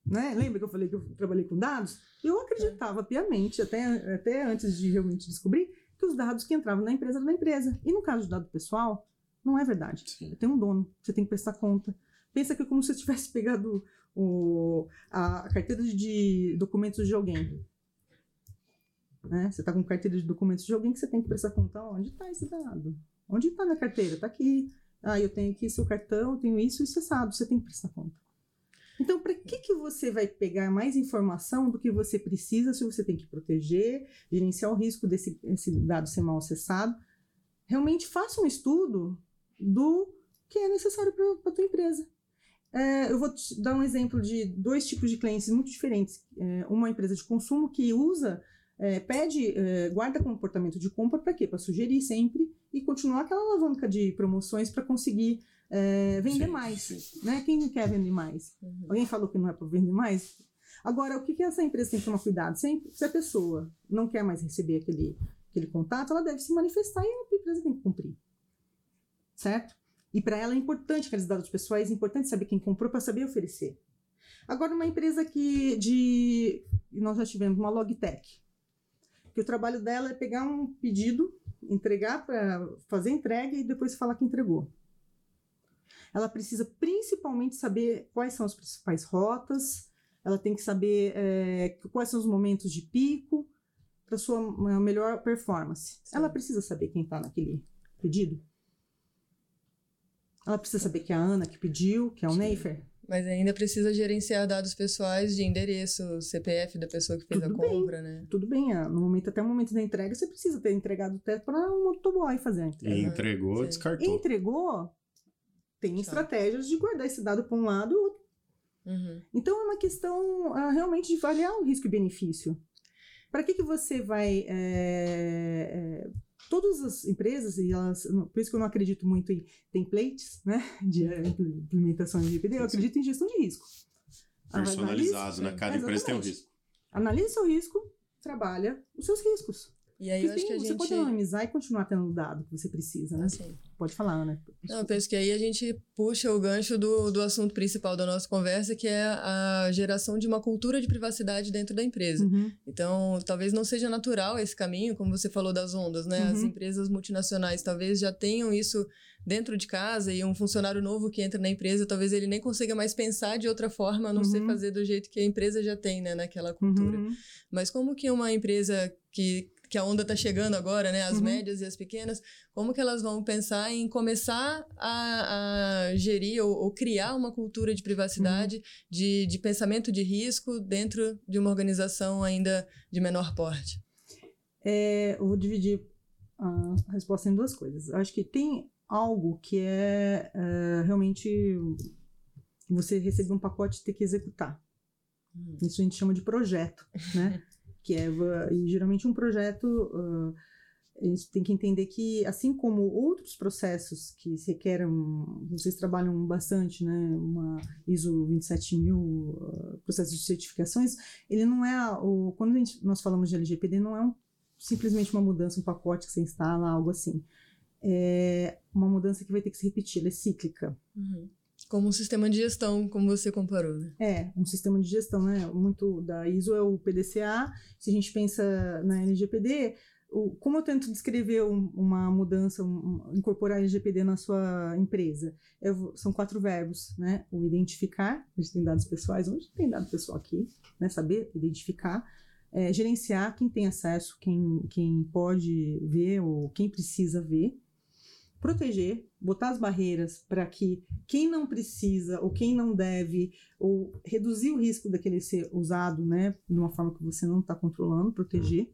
Speaker 3: Né? Lembra que eu falei que eu trabalhei com dados? Eu acreditava piamente, até, até antes de realmente descobrir, que os dados que entravam na empresa eram da empresa. E no caso de dado pessoal, não é verdade. Tem um dono, você tem que prestar conta. Pensa que é como se você tivesse pegado o, a carteira de documentos de alguém. Né? Você está com carteira de documentos de alguém que você tem que prestar conta. Onde está esse dado? Onde está minha carteira? Está aqui. Ah, eu tenho aqui seu cartão, eu tenho isso, isso, sabe. Você tem que prestar conta. Então, para que, que você vai pegar mais informação do que você precisa se você tem que proteger, gerenciar o risco desse esse dado ser mal acessado? Realmente faça um estudo do que é necessário para a tua empresa. É, eu vou te dar um exemplo de dois tipos de clientes muito diferentes. É, uma empresa de consumo que usa, é, pede, é, guarda comportamento de compra para quê? Para sugerir sempre e continuar aquela alavanca de promoções para conseguir é, vender sim, mais. Né? Quem quer vender mais? Uhum. Alguém falou que não é para vender mais? Agora, o que, que essa empresa tem que tomar cuidado? Se a, se a pessoa não quer mais receber aquele, aquele contato, ela deve se manifestar e a empresa tem que cumprir. Certo? E para ela é importante aqueles dados pessoais, é importante saber quem comprou para saber oferecer. Agora, uma empresa que de. Nós já tivemos uma Logitech, que o trabalho dela é pegar um pedido, entregar para fazer entrega e depois falar que entregou. Ela precisa principalmente saber quais são as principais rotas, ela tem que saber é, quais são os momentos de pico para sua melhor performance. Sim. Ela precisa saber quem está naquele pedido. Ela precisa saber que é a Ana que pediu, que é o Sim. Neifer.
Speaker 2: Mas ainda precisa gerenciar dados pessoais de endereço, CPF da pessoa que fez Tudo a compra,
Speaker 3: bem.
Speaker 2: né?
Speaker 3: Tudo bem, ah, no momento, até o momento da entrega, você precisa ter entregado o teto para um motoboy fazer a entrega.
Speaker 1: E entregou, Sim. descartou.
Speaker 3: Entregou, tem Tchau. estratégias de guardar esse dado para um lado ou outro. Uhum. Então é uma questão uh, realmente de avaliar o risco e benefício. Para que, que você vai é, é, todas as empresas, e elas, por isso que eu não acredito muito em templates, né, de implementação de GPD, eu acredito em gestão de risco.
Speaker 1: Personalizado, né? Cada empresa tem um risco.
Speaker 3: Analise seu risco, trabalha os seus riscos.
Speaker 2: E aí eu acho que a
Speaker 3: você
Speaker 2: gente...
Speaker 3: pode anonimizar e continuar tendo o dado que você precisa, né? Sim. Pode falar, né?
Speaker 2: Não, eu penso que aí a gente puxa o gancho do, do assunto principal da nossa conversa, que é a geração de uma cultura de privacidade dentro da empresa. Uhum. Então, talvez não seja natural esse caminho, como você falou das ondas, né? Uhum. As empresas multinacionais talvez já tenham isso dentro de casa e um funcionário novo que entra na empresa, talvez ele nem consiga mais pensar de outra forma, a não uhum. ser fazer do jeito que a empresa já tem, né, naquela cultura. Uhum. Mas como que uma empresa que que a onda está chegando agora, né? As uhum. médias e as pequenas, como que elas vão pensar em começar a, a gerir ou, ou, criar uma cultura de privacidade, uhum. de, de pensamento de risco dentro de uma organização ainda de menor porte?
Speaker 3: É, eu vou dividir a resposta em duas coisas. Eu acho que tem algo que é, é realmente você receber um pacote e ter que executar. Uhum. Isso a gente chama de projeto, né? que é e geralmente um projeto uh, a gente tem que entender que assim como outros processos que requerem vocês trabalham bastante né uma ISO 27000 uh, processos de certificações ele não é o quando gente, nós falamos de LGPD não é um, simplesmente uma mudança um pacote que você instala algo assim é uma mudança que vai ter que se repetir ela é cíclica
Speaker 2: uhum. Como um sistema de gestão, como você comparou, né?
Speaker 3: É, um sistema de gestão, né? Muito da ISO é o PDCA. Se a gente pensa na LGPD, como eu tento descrever um, uma mudança, um, incorporar LGPD na sua empresa? Eu, são quatro verbos, né? O identificar, a gente tem dados pessoais, onde tem dado pessoal aqui, né? Saber identificar. É, gerenciar quem tem acesso, quem, quem pode ver ou quem precisa ver proteger, botar as barreiras para que quem não precisa ou quem não deve ou reduzir o risco daquele ser usado, né, de uma forma que você não está controlando, proteger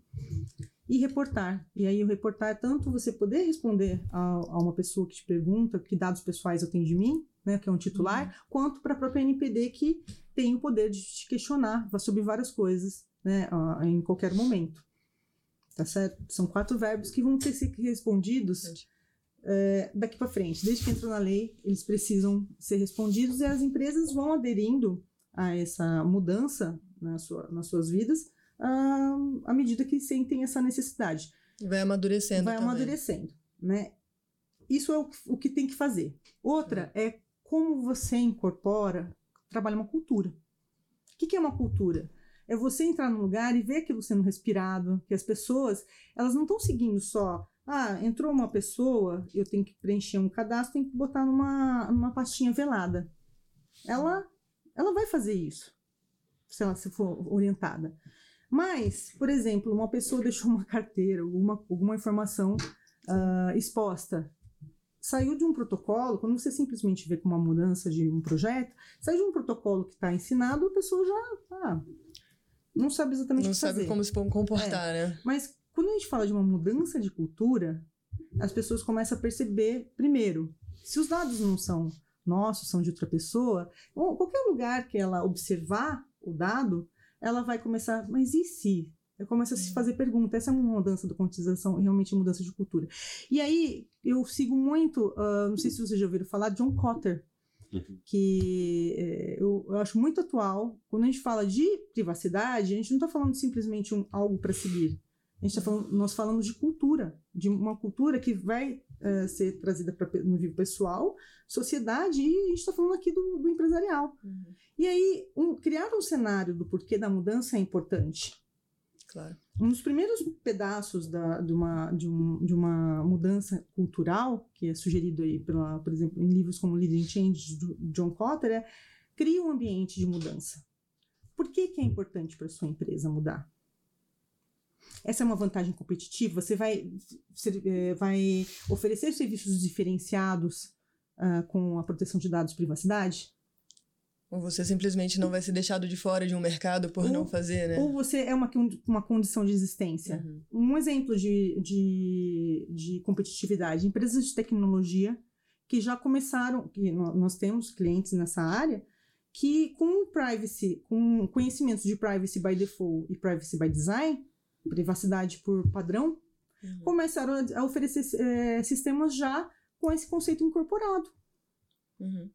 Speaker 3: e reportar. E aí o reportar é tanto você poder responder a, a, uma pessoa que te pergunta que dados pessoais eu tenho de mim, né, que é um titular, uhum. quanto para a própria NPD que tem o poder de te questionar sobre várias coisas, né, em qualquer momento. Tá certo? São quatro verbos que vão ter que ser respondidos é, daqui para frente. Desde que entrou na lei, eles precisam ser respondidos e as empresas vão aderindo a essa mudança na sua, nas suas vidas à, à medida que sentem essa necessidade.
Speaker 2: Vai amadurecendo.
Speaker 3: Vai
Speaker 2: também.
Speaker 3: amadurecendo, né? Isso é o, o que tem que fazer. Outra é. é como você incorpora, trabalha uma cultura. O que, que é uma cultura? É você entrar num lugar e ver aquilo sendo respirado, que as pessoas, elas não estão seguindo só ah, entrou uma pessoa, eu tenho que preencher um cadastro, tenho que botar numa, numa pastinha velada. Ela, ela vai fazer isso, se ela se for orientada. Mas, por exemplo, uma pessoa deixou uma carteira, alguma, alguma informação uh, exposta, saiu de um protocolo, quando você simplesmente vê com uma mudança de um projeto, sai de um protocolo que está ensinado, a pessoa já ah, não sabe exatamente
Speaker 2: não
Speaker 3: o que fazer.
Speaker 2: Não sabe como se comportar,
Speaker 3: é.
Speaker 2: né?
Speaker 3: Mas quando a gente fala de uma mudança de cultura, as pessoas começam a perceber, primeiro, se os dados não são nossos, são de outra pessoa, ou qualquer lugar que ela observar o dado, ela vai começar, mas e se? Eu começo a se fazer pergunta. Essa é uma mudança de quantização, realmente mudança de cultura. E aí, eu sigo muito, uh, não sei se vocês já ouviram falar, John Cotter. uhum. que é, eu, eu, acho muito atual. Quando a gente fala de privacidade, a gente não está falando simplesmente um algo para seguir. A gente tá falando, nós falamos de cultura, de uma cultura que vai uh, ser trazida pra, no nível pessoal, sociedade, e a gente está falando aqui do, do empresarial. Uhum. E aí, um, criar um cenário do porquê da mudança é importante.
Speaker 2: Claro.
Speaker 3: Um dos primeiros pedaços da, de, uma, de, um, de uma mudança cultural, que é sugerido aí, pela, por exemplo, em livros como Leading Change, do John Kotter, é cria um ambiente de mudança. Por que, que é importante para sua empresa mudar? Essa é uma vantagem competitiva? Você vai, é, vai oferecer serviços diferenciados uh, com a proteção de dados e privacidade?
Speaker 2: Ou você simplesmente não vai ser deixado de fora de um mercado por ou, não fazer, né?
Speaker 3: Ou você é uma, uma condição de existência. Uhum. Um exemplo de, de, de competitividade: empresas de tecnologia que já começaram, que nós temos clientes nessa área, que com privacy, com conhecimentos de privacy by default e privacy by design, privacidade por padrão, uhum. começaram a, oferecer é, sistemas já com esse conceito incorporado.
Speaker 2: Uhum.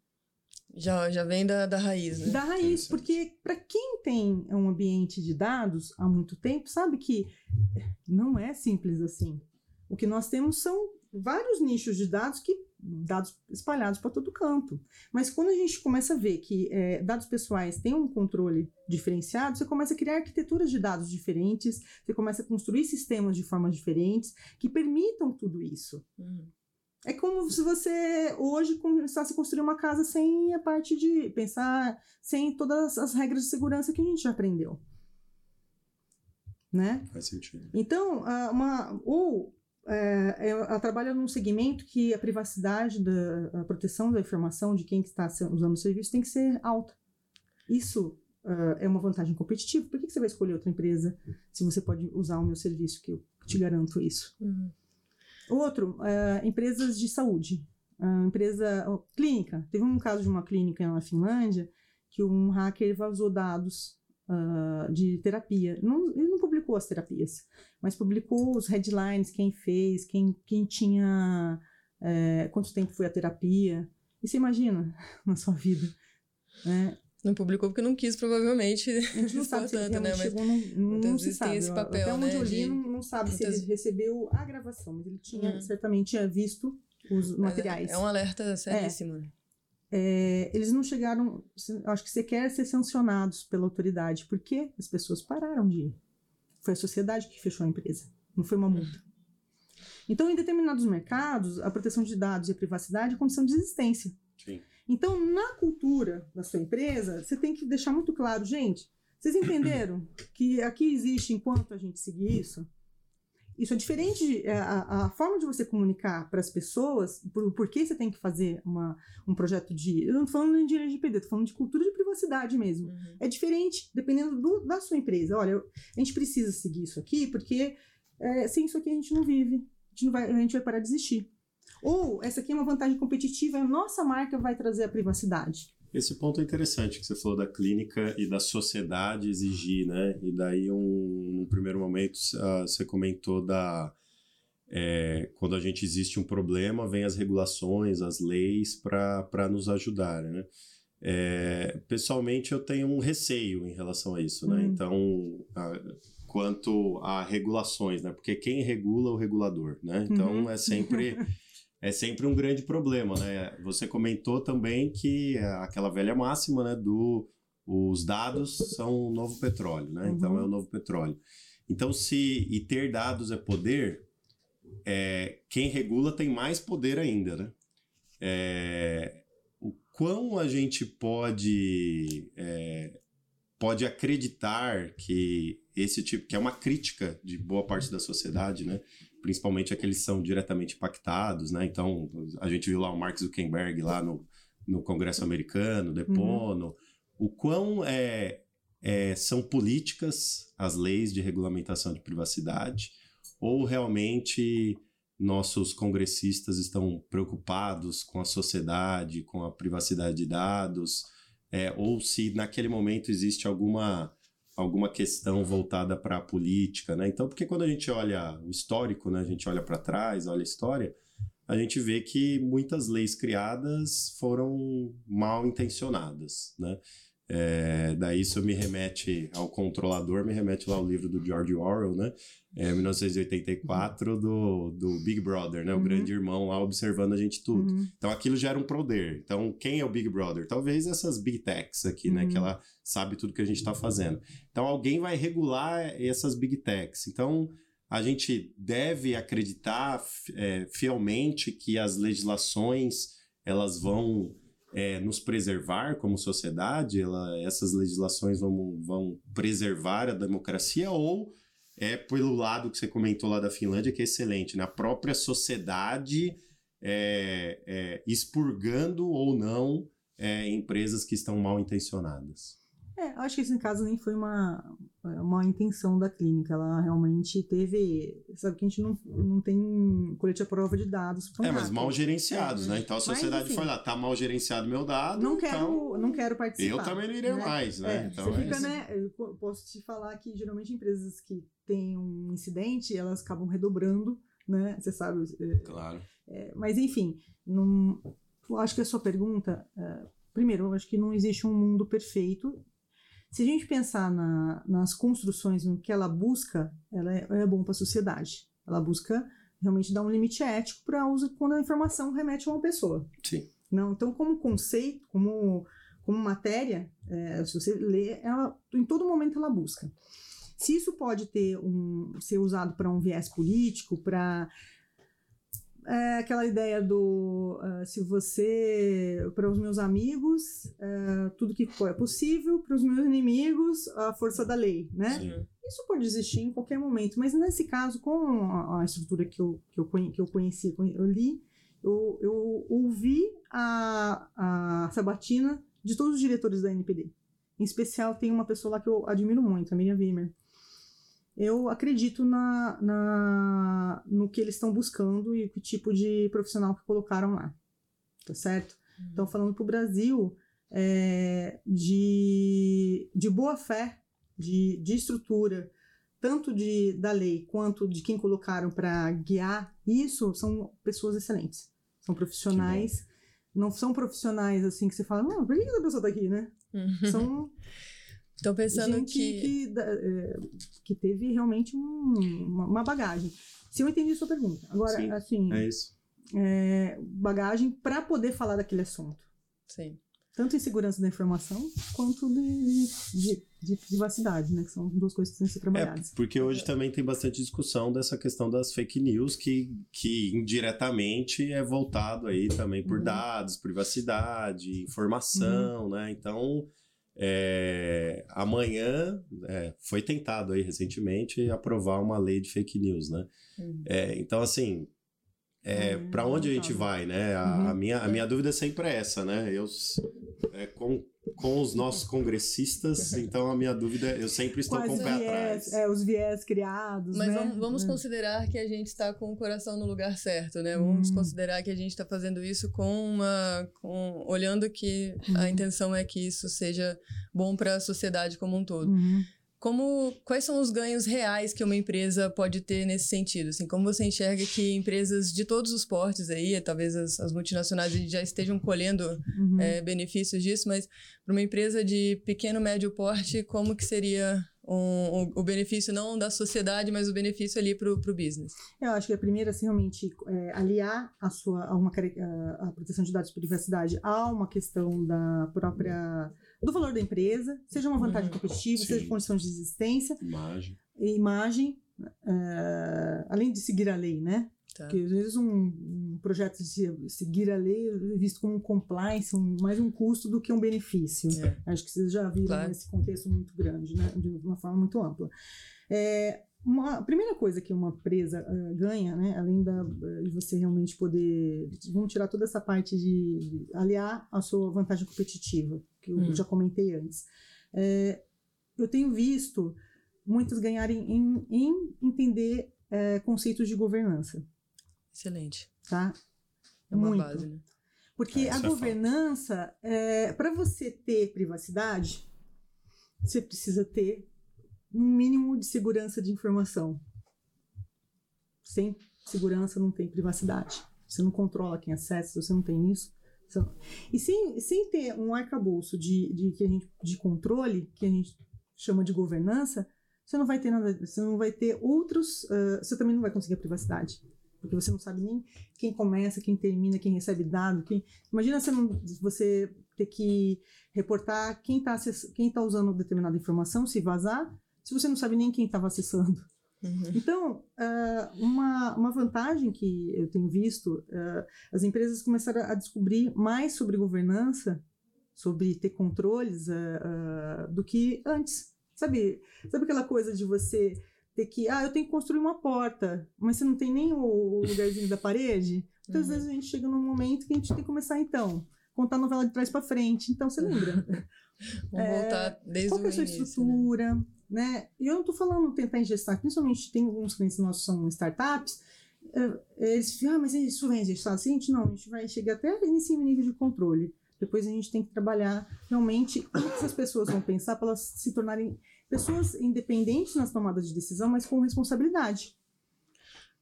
Speaker 2: Já, já vem da, da raiz, né?
Speaker 3: Da raiz, porque para quem tem um ambiente de dados há muito tempo, sabe que não é simples assim. O que nós temos são vários nichos de dados que dados espalhados para todo canto. Mas quando a gente começa a ver que é, dados pessoais têm um controle diferenciado, você começa a criar arquiteturas de dados diferentes, você começa a construir sistemas de formas diferentes que permitam tudo isso. Uhum. É como se você hoje começasse a construir uma casa sem a parte de pensar, sem todas as regras de segurança que a gente já aprendeu. Né?
Speaker 1: Faz sentido.
Speaker 3: Então, uma, ou é, ela trabalha num segmento que a privacidade, da, a proteção da informação de quem está usando o serviço tem que ser alta. Isso uh, é uma vantagem competitiva. Por que, você vai escolher outra empresa se você pode usar o meu serviço, que eu te garanto isso? Uhum. Outro, uh, empresas de saúde. Uh, empresa uh, clínica. Teve um caso de uma clínica na Finlândia que um hacker vazou dados uh, de terapia. Não, ele não publicou as terapias, mas publicou os headlines, quem fez, quem, quem tinha. É, quanto tempo foi a terapia. E você imagina na sua vida. Né?
Speaker 2: Não publicou porque não quis, provavelmente.
Speaker 3: A gente não sabe se tanto, né? Mas não, não se sabe. Esse papel, Até onde né, eu li, de... não, não sabe Muitas... se ele recebeu a gravação, mas ele tinha, hum. certamente tinha visto os materiais.
Speaker 2: É, é um alerta seríssimo. É.
Speaker 3: É, eles não chegaram, acho que sequer ser sancionados pela autoridade, porque as pessoas pararam de ir. Foi a sociedade que fechou a empresa, não foi uma multa. Então, em determinados mercados, a proteção de dados e a privacidade é condição de existência.
Speaker 1: Sim.
Speaker 3: Então, na cultura da sua empresa, você tem que deixar muito claro, gente, vocês entenderam que aqui existe enquanto a gente seguir isso? Isso é diferente, é, a, a, forma de você comunicar para as pessoas, por, por que você tem que fazer uma, um projeto de. Eu não estou falando de LGPD, estou falando de cultura de privacidade mesmo. Uhum. É diferente dependendo do, da sua empresa. Olha, eu, a gente precisa seguir isso aqui, porque é, sem isso aqui a gente não vive. A gente, não vai, a gente vai parar de existir. Ou essa aqui é uma vantagem competitiva, a nossa marca vai trazer a privacidade.
Speaker 1: Esse ponto é interessante que você falou da clínica e da sociedade exigir, né? E daí, um, num primeiro momento, uh, você comentou da. É, quando a gente existe um problema, vem as regulações, as leis para nos ajudar, né? É, pessoalmente, eu tenho um receio em relação a isso, né? Hum. Então, a, quanto a regulações, né? Porque quem regula é o regulador, né? Então, uhum. é sempre. é sempre um grande problema, né? Você comentou também que é aquela velha máxima, né, do os dados são o novo petróleo, né? Então, uhum. Então é o novo petróleo. Então se e ter dados é poder, é, quem regula tem mais poder ainda, né? É, o quão a gente pode é, pode acreditar que esse tipo que é uma crítica de boa parte da sociedade, né? Principalmente aqueles que são diretamente impactados, né? Então, a gente viu lá o Mark Zuckerberg lá no, no Congresso americano, depondo, uhum. o quão é, é, são políticas as leis de regulamentação de privacidade ou realmente nossos congressistas estão preocupados com a sociedade, com a privacidade de dados, é, ou se naquele momento existe alguma alguma questão voltada para a política, né? Então, porque quando a gente olha o histórico, né, a gente olha para trás, olha a história, a gente vê que muitas leis criadas foram mal intencionadas, né? É, daí isso me remete ao controlador, me remete lá ao livro do George Orwell, né? É, 1984, do, do Big Brother, né? O uhum. grande irmão lá observando a gente tudo. Uhum. Então aquilo gera um poder. Então quem é o Big Brother? Talvez essas Big Techs aqui, uhum. né? Que uhum. ela sabe tudo que a gente está fazendo. Então alguém vai regular essas Big Techs. Então a gente deve acreditar é, fielmente que as legislações elas vão é, nos preservar como sociedade, ela, essas legislações vão, vão preservar a democracia ou é pelo lado que você comentou lá da Finlândia, que é excelente, na própria sociedade é, é, expurgando ou não é, empresas que estão mal intencionadas.
Speaker 3: É, acho que esse caso nem foi uma, uma intenção da clínica. Ela realmente teve. Sabe que a gente não, não tem colete à prova de dados.
Speaker 1: É, mas mal gerenciados, é. né? Então a sociedade mas, foi lá, tá mal gerenciado meu dado.
Speaker 3: Não quero,
Speaker 1: então
Speaker 3: não quero participar.
Speaker 1: Eu também não iria né? mais, né?
Speaker 3: É, então, você é fica, né? Eu posso te falar que geralmente empresas que têm um incidente, elas acabam redobrando, né? Você sabe.
Speaker 1: É, claro.
Speaker 3: É, mas enfim, não, eu acho que a sua pergunta. Primeiro, eu acho que não existe um mundo perfeito se a gente pensar na, nas construções, no que ela busca, ela é, é bom para a sociedade. Ela busca realmente dar um limite ético para uso quando a informação remete a uma pessoa.
Speaker 1: Sim.
Speaker 3: Não, então, como conceito, como, como matéria, é, se você lê, ela, em todo momento ela busca. Se isso pode ter um, ser usado para um viés político, para é aquela ideia do uh, se você para os meus amigos uh, tudo que for é possível para os meus inimigos a força da lei né? Sim. isso pode existir em qualquer momento mas nesse caso com a, a estrutura que eu, que eu que eu conheci eu li eu, eu ouvi a, a sabatina de todos os diretores da NPD em especial tem uma pessoa lá que eu admiro muito a Miriam Wimmer eu acredito na, na no que eles estão buscando e que tipo de profissional que colocaram lá. Tá certo? Uhum. Então, falando para o Brasil, é, de, de boa fé, de, de estrutura, tanto de, da lei quanto de quem colocaram para guiar isso, são pessoas excelentes. São profissionais. Não são profissionais assim que você fala, não, por que essa pessoa está aqui, né?
Speaker 2: Uhum.
Speaker 3: São
Speaker 2: Estou pensando
Speaker 3: gente
Speaker 2: que...
Speaker 3: Que, é, que teve realmente um, uma, uma, bagagem. Se eu entendi a sua pergunta. Agora,
Speaker 1: Sim,
Speaker 3: assim.
Speaker 1: É isso.
Speaker 3: É, bagagem para poder falar daquele assunto.
Speaker 2: Sim.
Speaker 3: Tanto em segurança da informação quanto de, de, de, privacidade, né? Que são duas coisas que têm que ser trabalhadas.
Speaker 1: É, porque hoje também tem bastante discussão dessa questão das fake news, que, que indiretamente é voltado aí também por uhum. dados, privacidade, informação, uhum. né? Então é, amanhã é, foi tentado aí recentemente aprovar uma lei de fake news, né? Uhum. É, então, assim, é, uhum, para onde a gente vai, né? A, uhum. a, minha, a minha dúvida é sempre essa, né? Eu, é, com, com os nossos congressistas, então a minha dúvida, eu sempre estou Quais com o pé
Speaker 3: viés,
Speaker 1: atrás.
Speaker 3: É, os viés criados,
Speaker 2: Mas
Speaker 3: né?
Speaker 2: vamos, vamos
Speaker 3: é.
Speaker 2: considerar que a gente está com o coração no lugar certo, né? Vamos hum. considerar que a gente está fazendo isso com uma... Com, olhando que hum. a uhum. intenção é que isso seja bom para a sociedade como um todo.
Speaker 3: Uhum.
Speaker 2: Como, quais são os ganhos reais que uma empresa pode ter nesse sentido? Assim, como você enxerga que empresas de todos os portes aí, talvez as, as multinacionais já estejam colhendo uhum. é, benefícios disso, mas para uma empresa de pequeno, médio porte, como que seria um, um, o benefício não da sociedade, mas o benefício ali para o business?
Speaker 3: Eu acho que a primeira, assim, realmente, é, aliar a sua a uma a, a proteção de dados de privacidade a uma questão da própria do valor da empresa, seja uma vantagem uhum. competitiva, Sim. seja condição de existência.
Speaker 1: Imagem.
Speaker 3: Imagem, uh, além de seguir a lei, né? Tá. Porque às vezes um, um, projeto de seguir a lei é visto como um compliance, um, mais um custo do que um benefício. É. Acho que vocês já viram claro. esse contexto muito grande, né? de uma forma muito ampla. É, uma, a primeira coisa que uma empresa uh, ganha, né, além da, de você realmente poder. Vamos tirar toda essa parte de, de aliar a sua vantagem competitiva, que eu hum. já comentei antes. É, eu tenho visto muitos ganharem em, em entender é, conceitos de governança.
Speaker 2: Excelente.
Speaker 3: Tá?
Speaker 2: É uma Muito. base, né?
Speaker 3: Porque é, a governança, é, para você ter privacidade, você precisa ter um mínimo de segurança de informação. Sem segurança não tem privacidade. você não controla quem acessa, você não tem isso. E sem, sem ter um arcabouço de, de, que a gente, de controle, que a gente chama de governança, você não vai ter nada, você não vai ter outros, uh, você também não vai conseguir a privacidade. Porque você não sabe nem quem começa, quem termina, quem recebe dado. Quem... Imagina você, não, você ter que reportar quem está quem tá usando determinada informação, se vazar, se você não sabe nem quem estava acessando. Uhum. Então, uh, uma, uma vantagem que eu tenho visto, uh, as empresas começaram a descobrir mais sobre governança, sobre ter controles uh, do que antes. Sabe, sabe aquela coisa de você ter que, ah, eu tenho que construir uma porta, mas você não tem nem o lugarzinho da parede? Muitas uhum. vezes a gente chega num momento que a gente tem que começar, então, contar a novela de trás para frente. Então, você lembra?
Speaker 2: Vamos é, voltar desde
Speaker 3: Qual é a sua
Speaker 2: início,
Speaker 3: estrutura? Né? Né? E eu não estou falando tentar ingestar, principalmente tem alguns clientes nossos que são startups, eh, eles ficam, ah, mas isso vai ingestar assim? A gente, não, a gente vai chegar até nesse nível de controle. Depois a gente tem que trabalhar realmente o que essas pessoas vão pensar para elas se tornarem pessoas independentes nas tomadas de decisão, mas com responsabilidade,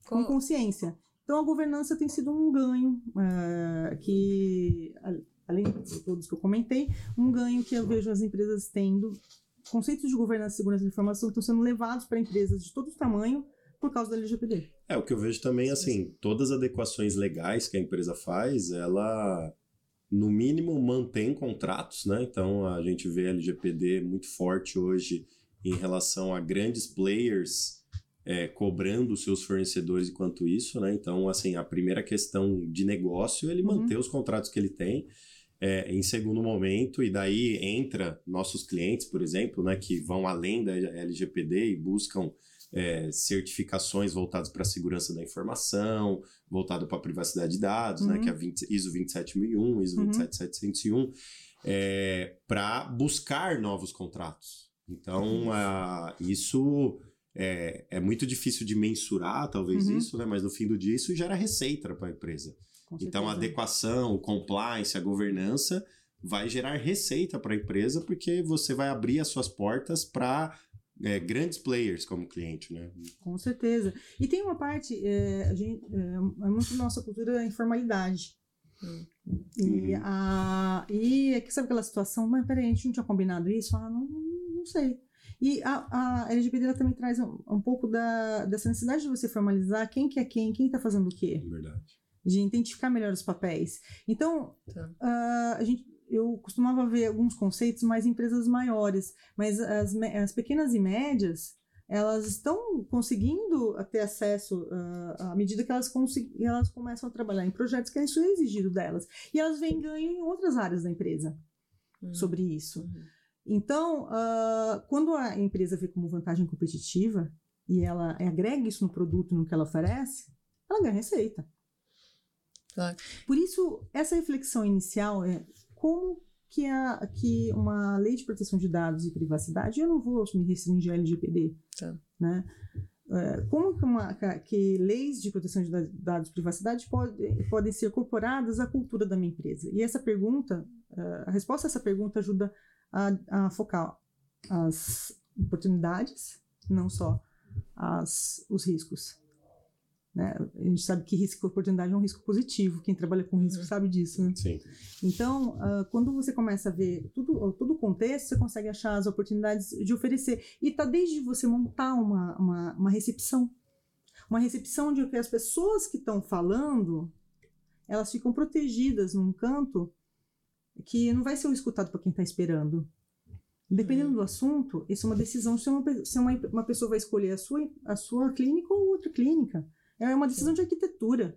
Speaker 3: com consciência. Então a governança tem sido um ganho uh, que, além de todos que eu comentei, um ganho que eu vejo as empresas tendo conceitos de governança e segurança da informação estão sendo levados para empresas de todo tamanho por causa da LGPD.
Speaker 1: É, o que eu vejo também, assim, todas as adequações legais que a empresa faz, ela, no mínimo, mantém contratos, né? Então, a gente vê a LGPD muito forte hoje em relação a grandes players é, cobrando seus fornecedores enquanto isso, né? Então, assim, a primeira questão de negócio, ele uhum. manter os contratos que ele tem é, em segundo momento, e daí entra nossos clientes, por exemplo, né, que vão além da LGPD e buscam é, certificações voltadas para a segurança da informação, voltado para a privacidade de dados, uhum. né, que é a 20, ISO 27001, ISO uhum. 27701, é, para buscar novos contratos. Então, a, isso é, é muito difícil de mensurar, talvez uhum. isso, né, mas no fim do dia isso gera receita para a empresa então, a adequação, o compliance, a governança vai gerar receita para a empresa porque você vai abrir as suas portas para é, grandes players como cliente, né?
Speaker 3: Com certeza. E tem uma parte, é, a gente, é, é muito nossa cultura a informalidade. E, uhum. a, e é que sabe aquela situação, mas peraí, a gente não tinha combinado isso? Ah, não, não sei. E a, a LGBT também traz um, um pouco da, dessa necessidade de você formalizar quem que é quem, quem está fazendo o quê.
Speaker 1: Verdade
Speaker 3: de identificar melhor os papéis. Então, tá. uh, a gente, eu costumava ver alguns conceitos mais em empresas maiores, mas as, as pequenas e médias, elas estão conseguindo ter acesso uh, à medida que elas, elas começam a trabalhar em projetos que isso é exigido delas. E elas vêm ganho em outras áreas da empresa uhum. sobre isso. Uhum. Então, uh, quando a empresa vê como vantagem competitiva e ela agrega isso no produto, no que ela oferece, ela ganha receita. Claro. Por isso, essa reflexão inicial é como que, a, que uma lei de proteção de dados e privacidade, eu não vou me restringir à LGPD, tá. né? É, como que, uma, que leis de proteção de dados e privacidade pode, podem ser incorporadas à cultura da minha empresa? E essa pergunta, é, a resposta a essa pergunta ajuda a, a focar as oportunidades, não só as, os riscos. Né? A gente sabe que risco e oportunidade é um risco positivo. Quem trabalha com risco uhum. sabe disso. Né?
Speaker 1: Sim.
Speaker 3: Então, uh, quando você começa a ver tudo, todo o contexto, você consegue achar as oportunidades de oferecer. E está desde você montar uma, uma, uma, recepção. Uma recepção de que as pessoas que estão falando, elas ficam protegidas num canto que não vai ser escutado para quem está esperando. Dependendo do assunto, isso é uma decisão se uma, se uma, uma pessoa vai escolher a sua, a sua clínica ou outra clínica. É uma decisão de arquitetura.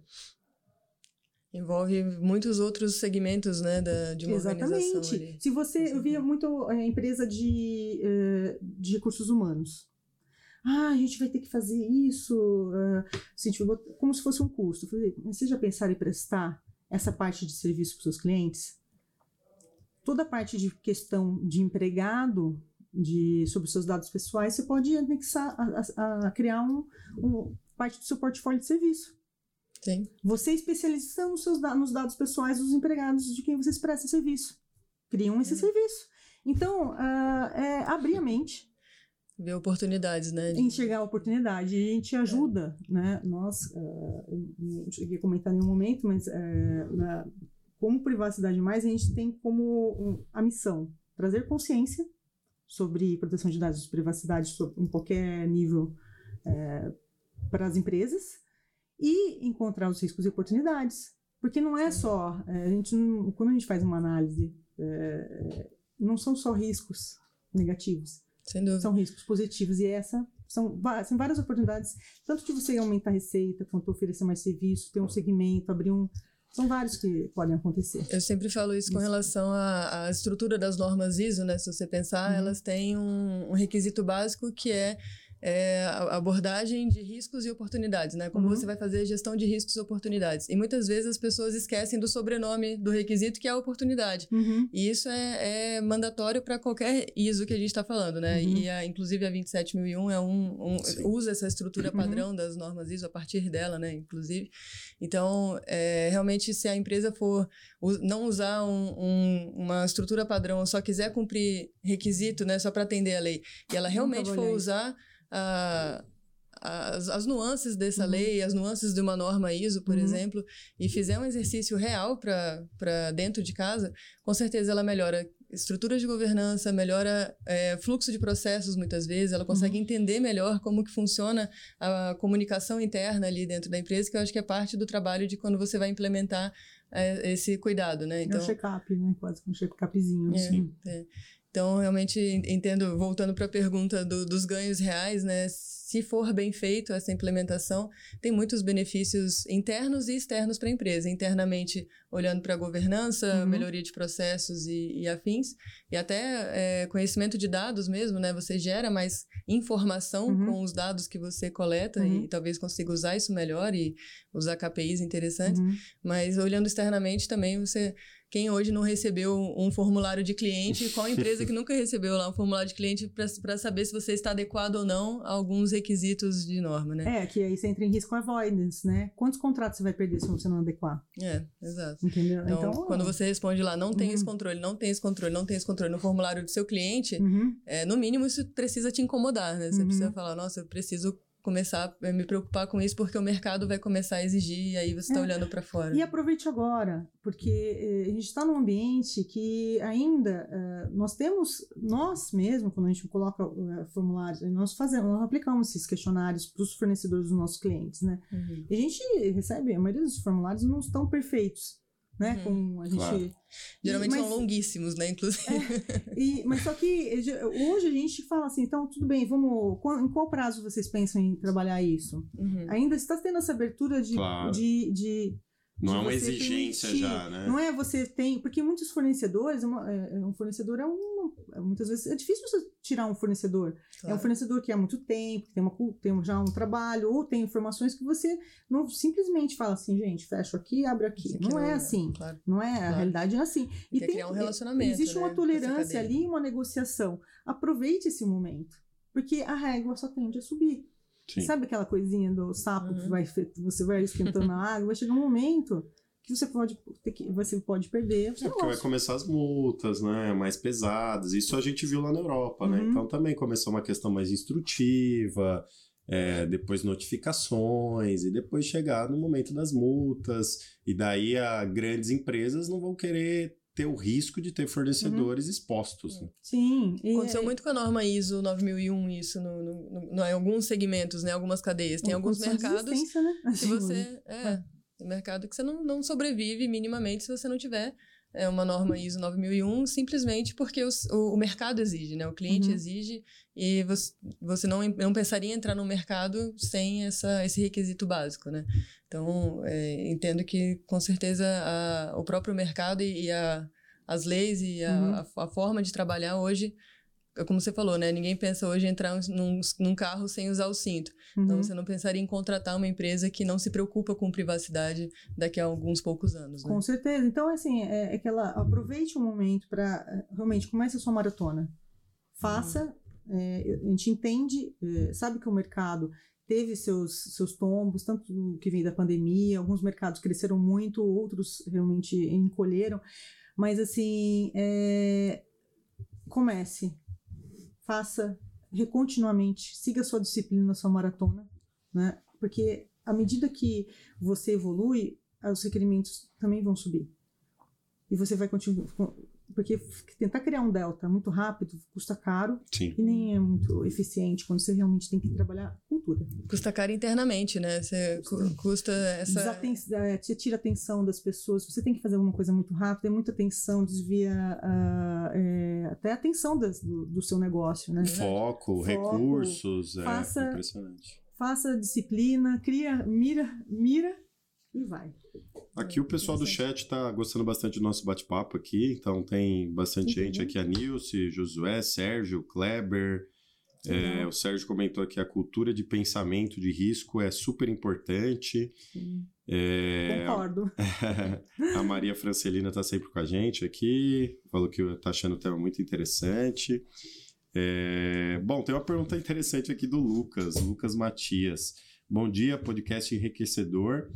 Speaker 2: Envolve muitos outros segmentos, né, da, de uma Exatamente. organização. Ali.
Speaker 3: Se você, eu via muito a empresa de, uh, de recursos humanos. Ah, a gente vai ter que fazer isso, uh, assim, tipo, como se fosse um custo. Eu falei, mas vocês já pensaram em prestar essa parte de serviço para os seus clientes? Toda a parte de questão de empregado, de, sobre seus dados pessoais, você pode anexar, a, a, a criar um, um parte do seu portfólio de serviço.
Speaker 2: Sim.
Speaker 3: Você especializa nos, seus, nos dados pessoais dos empregados de quem vocês prestam serviço. Criam esse serviço. Então, uh, é abrir a mente.
Speaker 2: ver oportunidades, né? De...
Speaker 3: Enxergar oportunidade. E a gente ajuda, é. né? Nós, uh, não cheguei a comentar em nenhum momento, mas uh, na, como Privacidade Mais, a gente tem como um, a missão trazer consciência sobre proteção de dados de privacidade em qualquer nível é, para as empresas e encontrar os riscos e oportunidades. Porque não é só, é, a gente não, quando a gente faz uma análise, é, não são só riscos negativos, são riscos positivos e essa são, são várias oportunidades, tanto de você aumentar a receita, quanto oferecer mais serviço, ter um segmento, abrir um, são vários que podem acontecer.
Speaker 2: Eu sempre falo isso, isso. com relação à, à, estrutura das normas ISO, né? Se você pensar, uhum. elas têm um, um requisito básico que é é, abordagem de riscos e oportunidades, né? Como uhum. você vai fazer gestão de riscos e oportunidades. E muitas vezes as pessoas esquecem do sobrenome do requisito, que é a oportunidade. Uhum. E isso é, é mandatório para qualquer ISO que a gente está falando, né? Uhum. E a, inclusive a 27001 é um, um usa essa estrutura uhum. padrão das normas ISO a partir dela, né? Inclusive. Então, é, realmente, se a empresa for não usar um, um, uma estrutura padrão, só quiser cumprir requisito, né? Só para atender a lei, e ela realmente for usar a, as, as, nuances dessa uhum. lei, as nuances de uma norma ISO, por uhum. exemplo, e fizer um exercício real para dentro de casa, com certeza ela melhora estruturas de governança, melhora é, fluxo de processos muitas vezes, ela consegue uhum. entender melhor como que funciona a comunicação interna ali dentro da empresa, que eu acho que é parte do trabalho de quando você vai implementar é, esse cuidado, né?
Speaker 3: Então, é um check-up, né? Quase um check-upzinho.
Speaker 2: É, assim. É. Então, realmente, entendo, voltando para a pergunta do, dos ganhos reais, né? Se for bem feito essa implementação, tem muitos benefícios internos e externos para a empresa. Internamente, olhando para a governança, uhum. melhoria de processos e, e, afins, e até é, conhecimento de dados mesmo, né? Você gera mais informação uhum. com os dados que você coleta uhum. e talvez consiga usar isso melhor e usar KPIs interessantes. Uhum. Mas olhando externamente também, você quem hoje não recebeu um formulário de cliente, qual empresa que nunca recebeu lá um formulário de cliente para saber se você está adequado ou não a alguns requisitos de norma, né?
Speaker 3: É, que aí você entra em risco avoidance, né? Quantos contratos você vai perder se você não adequar?
Speaker 2: É, exato.
Speaker 3: Entendeu?
Speaker 2: Então, então quando você responde lá, não tem uhum. esse controle, não tem esse controle, não tem esse controle no formulário do seu cliente, uhum. é, no mínimo isso precisa te incomodar, né? Você uhum. precisa falar, nossa, eu preciso começar a me preocupar com isso porque o mercado vai começar a exigir e aí você está é. olhando para fora.
Speaker 3: E aproveite agora, porque eh, a gente está num ambiente que ainda uh, nós temos, nós mesmo, quando a gente coloca uh, formulários, nós fazemos, nós aplicamos esses questionários para os fornecedores dos nossos clientes, né? Uhum. E a gente recebe, a maioria dos formulários não estão perfeitos né? Uhum. Com a gente. Claro.
Speaker 2: Geralmente mas, são longuíssimos, né? Inclusive.
Speaker 3: É, e, mas só que hoje a gente fala assim, então tudo bem, vamos. Em qual prazo vocês pensam em trabalhar isso? Uhum. Ainda está tendo essa abertura de, claro. de, de
Speaker 1: não é uma exigência permitir. já, né?
Speaker 3: Não é você tem. Porque muitos fornecedores, uma, é, é, um fornecedor é um. Muitas vezes é difícil você tirar um fornecedor. Claro. É um fornecedor que há muito tempo, que tem, uma, tem já um trabalho, ou tem informações que você não simplesmente fala assim, gente, fecho aqui, abre aqui. Não, não é, é assim. Claro. Não é, claro. a realidade é assim.
Speaker 2: E Quer tem, criar um relacionamento.
Speaker 3: Existe
Speaker 2: né,
Speaker 3: uma tolerância ali, uma negociação. Aproveite esse momento. Porque a régua só tende a subir. Sim. Sabe aquela coisinha do sapo uhum. que vai, você vai esquentando a água? Vai chegar um momento que você pode ter que, você pode perder.
Speaker 1: É porque vai começar as multas, né? Mais pesadas. Isso a gente viu lá na Europa, né? uhum. né? Então também começou uma questão mais instrutiva, é, depois notificações, e depois chegar no momento das multas. E daí a grandes empresas não vão querer ter o risco de ter fornecedores uhum. expostos. Né?
Speaker 3: Sim.
Speaker 2: E Aconteceu é... muito com a norma ISO 9001 isso no, no, no, no, em alguns segmentos, né? Algumas cadeias. Tem alguns mercados
Speaker 3: né?
Speaker 2: que você... É, é. mercado que você não, não sobrevive minimamente se você não tiver é uma norma ISO 9001 simplesmente porque os, o, o, mercado exige, né? O cliente uhum. exige e você, você não, não pensaria em entrar no mercado sem essa, esse requisito básico, né? Então, é, entendo que com certeza a, o próprio mercado e, e a, as leis e a, uhum. a, a, forma de trabalhar hoje como você falou, né? Ninguém pensa hoje em entrar num, num carro sem usar o cinto. Então, uhum. Então, você não pensaria em contratar uma empresa que não se preocupa com privacidade daqui a alguns poucos anos.
Speaker 3: Né? Com certeza. Então, assim, é, é que ela aproveite o momento para é, realmente comece a sua maratona. Faça. Uhum. É, a gente entende, é, sabe que o mercado teve seus, seus tombos, tanto que vem da pandemia, alguns mercados cresceram muito, outros realmente encolheram. Mas, assim, é, comece faça continuamente, siga sua disciplina na sua maratona, né? Porque à medida que você evolui, os requerimentos também vão subir. E você vai continuar. Porque tentar criar um delta muito rápido custa caro
Speaker 1: Sim.
Speaker 3: e nem é muito eficiente quando você realmente tem que trabalhar cultura.
Speaker 2: Custa caro internamente, né? Você cu- custa essa.
Speaker 3: Desaten- é, Você tira a atenção das pessoas. Você tem que fazer alguma coisa muito rápida, é muita atenção, desvia ah, é, até a atenção das- do, do seu negócio, né?
Speaker 1: Foco,
Speaker 3: Foco,
Speaker 1: recursos,
Speaker 3: faça-
Speaker 1: é impressionante.
Speaker 3: Faça disciplina, cria, mira, mira e vai.
Speaker 1: Aqui o pessoal do chat tá gostando bastante do nosso bate-papo aqui, então tem bastante
Speaker 3: Entendi.
Speaker 1: gente aqui, a Nilce, Josué, Sérgio, Kleber. É, o Sérgio comentou que a cultura de pensamento de risco é super importante. É,
Speaker 3: Concordo.
Speaker 1: a Maria Francelina tá sempre com a gente aqui, falou que tá achando o tema muito interessante. É, bom, tem uma pergunta interessante aqui do Lucas, Lucas Matias. Bom dia, podcast enriquecedor.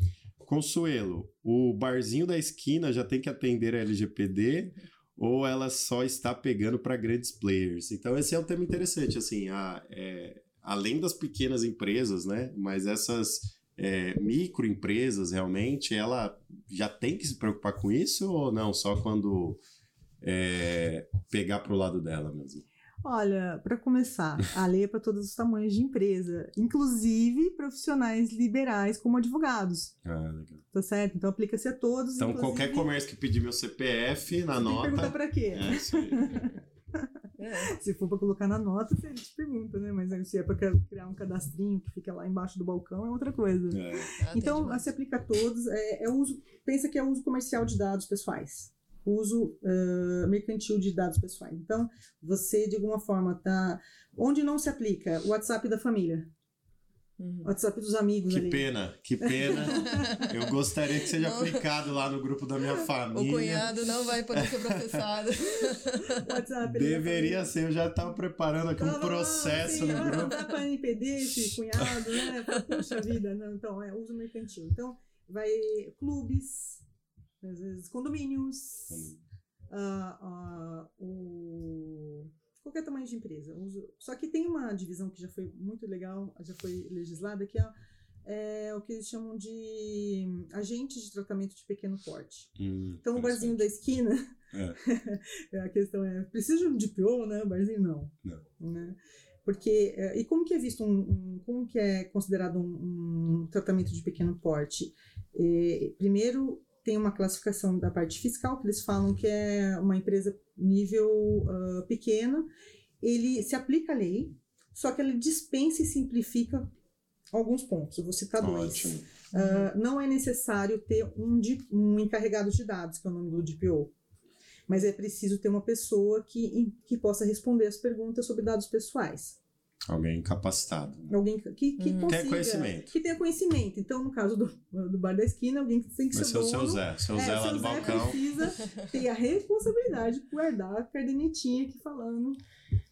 Speaker 1: Consuelo, o barzinho da esquina já tem que atender a LGPD ou ela só está pegando para grandes players? Então, esse é um tema interessante, assim, a, é, além das pequenas empresas, né? Mas essas é, microempresas, realmente, ela já tem que se preocupar com isso ou não? Só quando é, pegar para o lado dela mesmo?
Speaker 3: Olha, para começar, a lei é para todos os tamanhos de empresa, inclusive profissionais liberais como advogados,
Speaker 1: Ah, legal.
Speaker 3: tá certo? Então aplica-se a todos.
Speaker 1: Então,
Speaker 3: inclusive,
Speaker 1: qualquer comércio que pedir meu CPF na nota.
Speaker 3: para quê?
Speaker 1: É isso aí.
Speaker 2: É.
Speaker 3: Se for para colocar na nota, você te pergunta, né? Mas se é para criar um cadastrinho que fica lá embaixo do balcão, é outra coisa.
Speaker 1: É.
Speaker 2: Ah, tem
Speaker 3: Então, se aplica a todos. É, é uso, pensa que é uso comercial de dados pessoais. Uso ah, mercantil de dados pessoais. Então, você, de alguma forma, tá. Onde não se aplica? O WhatsApp da família.
Speaker 2: Uhum.
Speaker 3: O WhatsApp dos amigos
Speaker 1: Que
Speaker 3: ali.
Speaker 1: pena, que pena. Eu gostaria que seja
Speaker 2: Não.
Speaker 1: aplicado lá no grupo da minha família.
Speaker 2: O cunhado não vai poder ser processado.
Speaker 3: O WhatsApp
Speaker 1: Deveria ser, eu já estava preparando aqui um
Speaker 3: Tava lá,
Speaker 1: processo
Speaker 3: assim,
Speaker 1: no
Speaker 3: ah,
Speaker 1: grupo.
Speaker 3: Dá para NPD esse cunhado, né? Puxa vida, não, então é uso mercantil. Então, vai clubes, às vezes condomínios, ah, ah, o, qualquer tamanho de empresa. Só que tem uma divisão que já foi muito legal, já foi legislada, que é, é o que eles chamam de agentes de tratamento de pequeno porte.
Speaker 1: Hum,
Speaker 3: Então, o barzinho da esquina,
Speaker 1: É.
Speaker 3: a questão é, precisa de um DPO, né? O barzinho não.
Speaker 1: Não.
Speaker 3: Né? Porque, eh, e como que é visto um, um- como que é considerado um, um tratamento de pequeno porte? Eh, primeiro, tem uma classificação da parte fiscal, que eles falam que é uma empresa nível ah, pequeno, ele se aplica a lei, só que ele dispensa e simplifica alguns pontos. Eu vou citar dois.
Speaker 1: Ótimo.
Speaker 3: Ah, não é necessário ter um, um encarregado de dados, que é o nome do DPO. Mas é preciso ter uma pessoa que, que possa responder as perguntas sobre dados pessoais.
Speaker 1: Alguém capacitado.
Speaker 3: Alguém que, que
Speaker 2: Hum.
Speaker 3: consiga.
Speaker 1: Tenha conhecimento.
Speaker 3: Que tenha conhecimento. Então, no caso do, do bar da esquina, alguém que tem que
Speaker 1: Vai
Speaker 3: ser
Speaker 1: ser o seu
Speaker 3: dono.
Speaker 1: Zé, seu
Speaker 3: É,
Speaker 1: Zé lá
Speaker 3: seu
Speaker 1: do
Speaker 3: Zé
Speaker 1: balcão.
Speaker 3: precisa ter a responsabilidade de guardar a cadernetinha aqui falando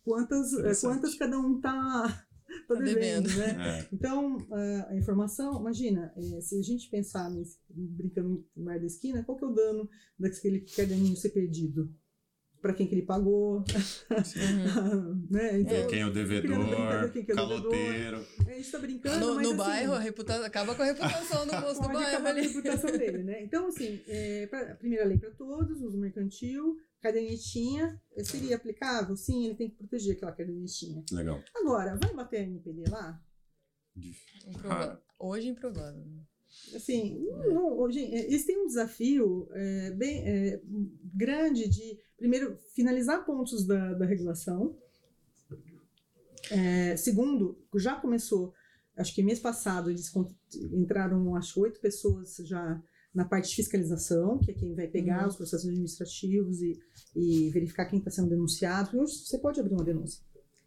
Speaker 3: quantas,
Speaker 1: Interessante.
Speaker 3: quantas cada um tá, tá
Speaker 2: Tá
Speaker 3: devendo,
Speaker 2: devendo.
Speaker 3: né?
Speaker 1: É.
Speaker 3: Então, a- informação, imagina, eh, se a gente pensar nesse, brincando no bar da esquina, qual que é o dano daquele caderninho ser perdido? Para quem que ele pagou,
Speaker 2: Uhum.
Speaker 3: né? Então,
Speaker 1: É, quem é o devedor,
Speaker 3: quem que é o
Speaker 1: caloteiro.
Speaker 3: a gente tá brincando,
Speaker 2: No,
Speaker 3: mas
Speaker 2: no
Speaker 3: assim,
Speaker 2: bairro, a reputação, acaba com a reputação do moço do bairro
Speaker 3: acabar com a
Speaker 2: ali.
Speaker 3: reputação dele, né? Então, assim, é, pra- a primeira lei para todos, uso mercantil, cadernetinha, eh, seria aplicável? Sim, ele tem que proteger aquela cadernetinha.
Speaker 1: Legal.
Speaker 3: Agora, vai bater a NPD lá?
Speaker 2: Improvável. Hoje improvável.
Speaker 3: Assim, não, hoje, eh, eles têm um desafio é, bem é, grande de, primeiro, finalizar pontos da, da regulação. É, segundo, já começou, acho que mês passado, eles entraram, acho, oito pessoas já na parte de fiscalização, que é quem vai pegar
Speaker 2: Uhum.
Speaker 3: os processos administrativos e, e verificar quem está sendo denunciado. Hoje você pode abrir uma denúncia,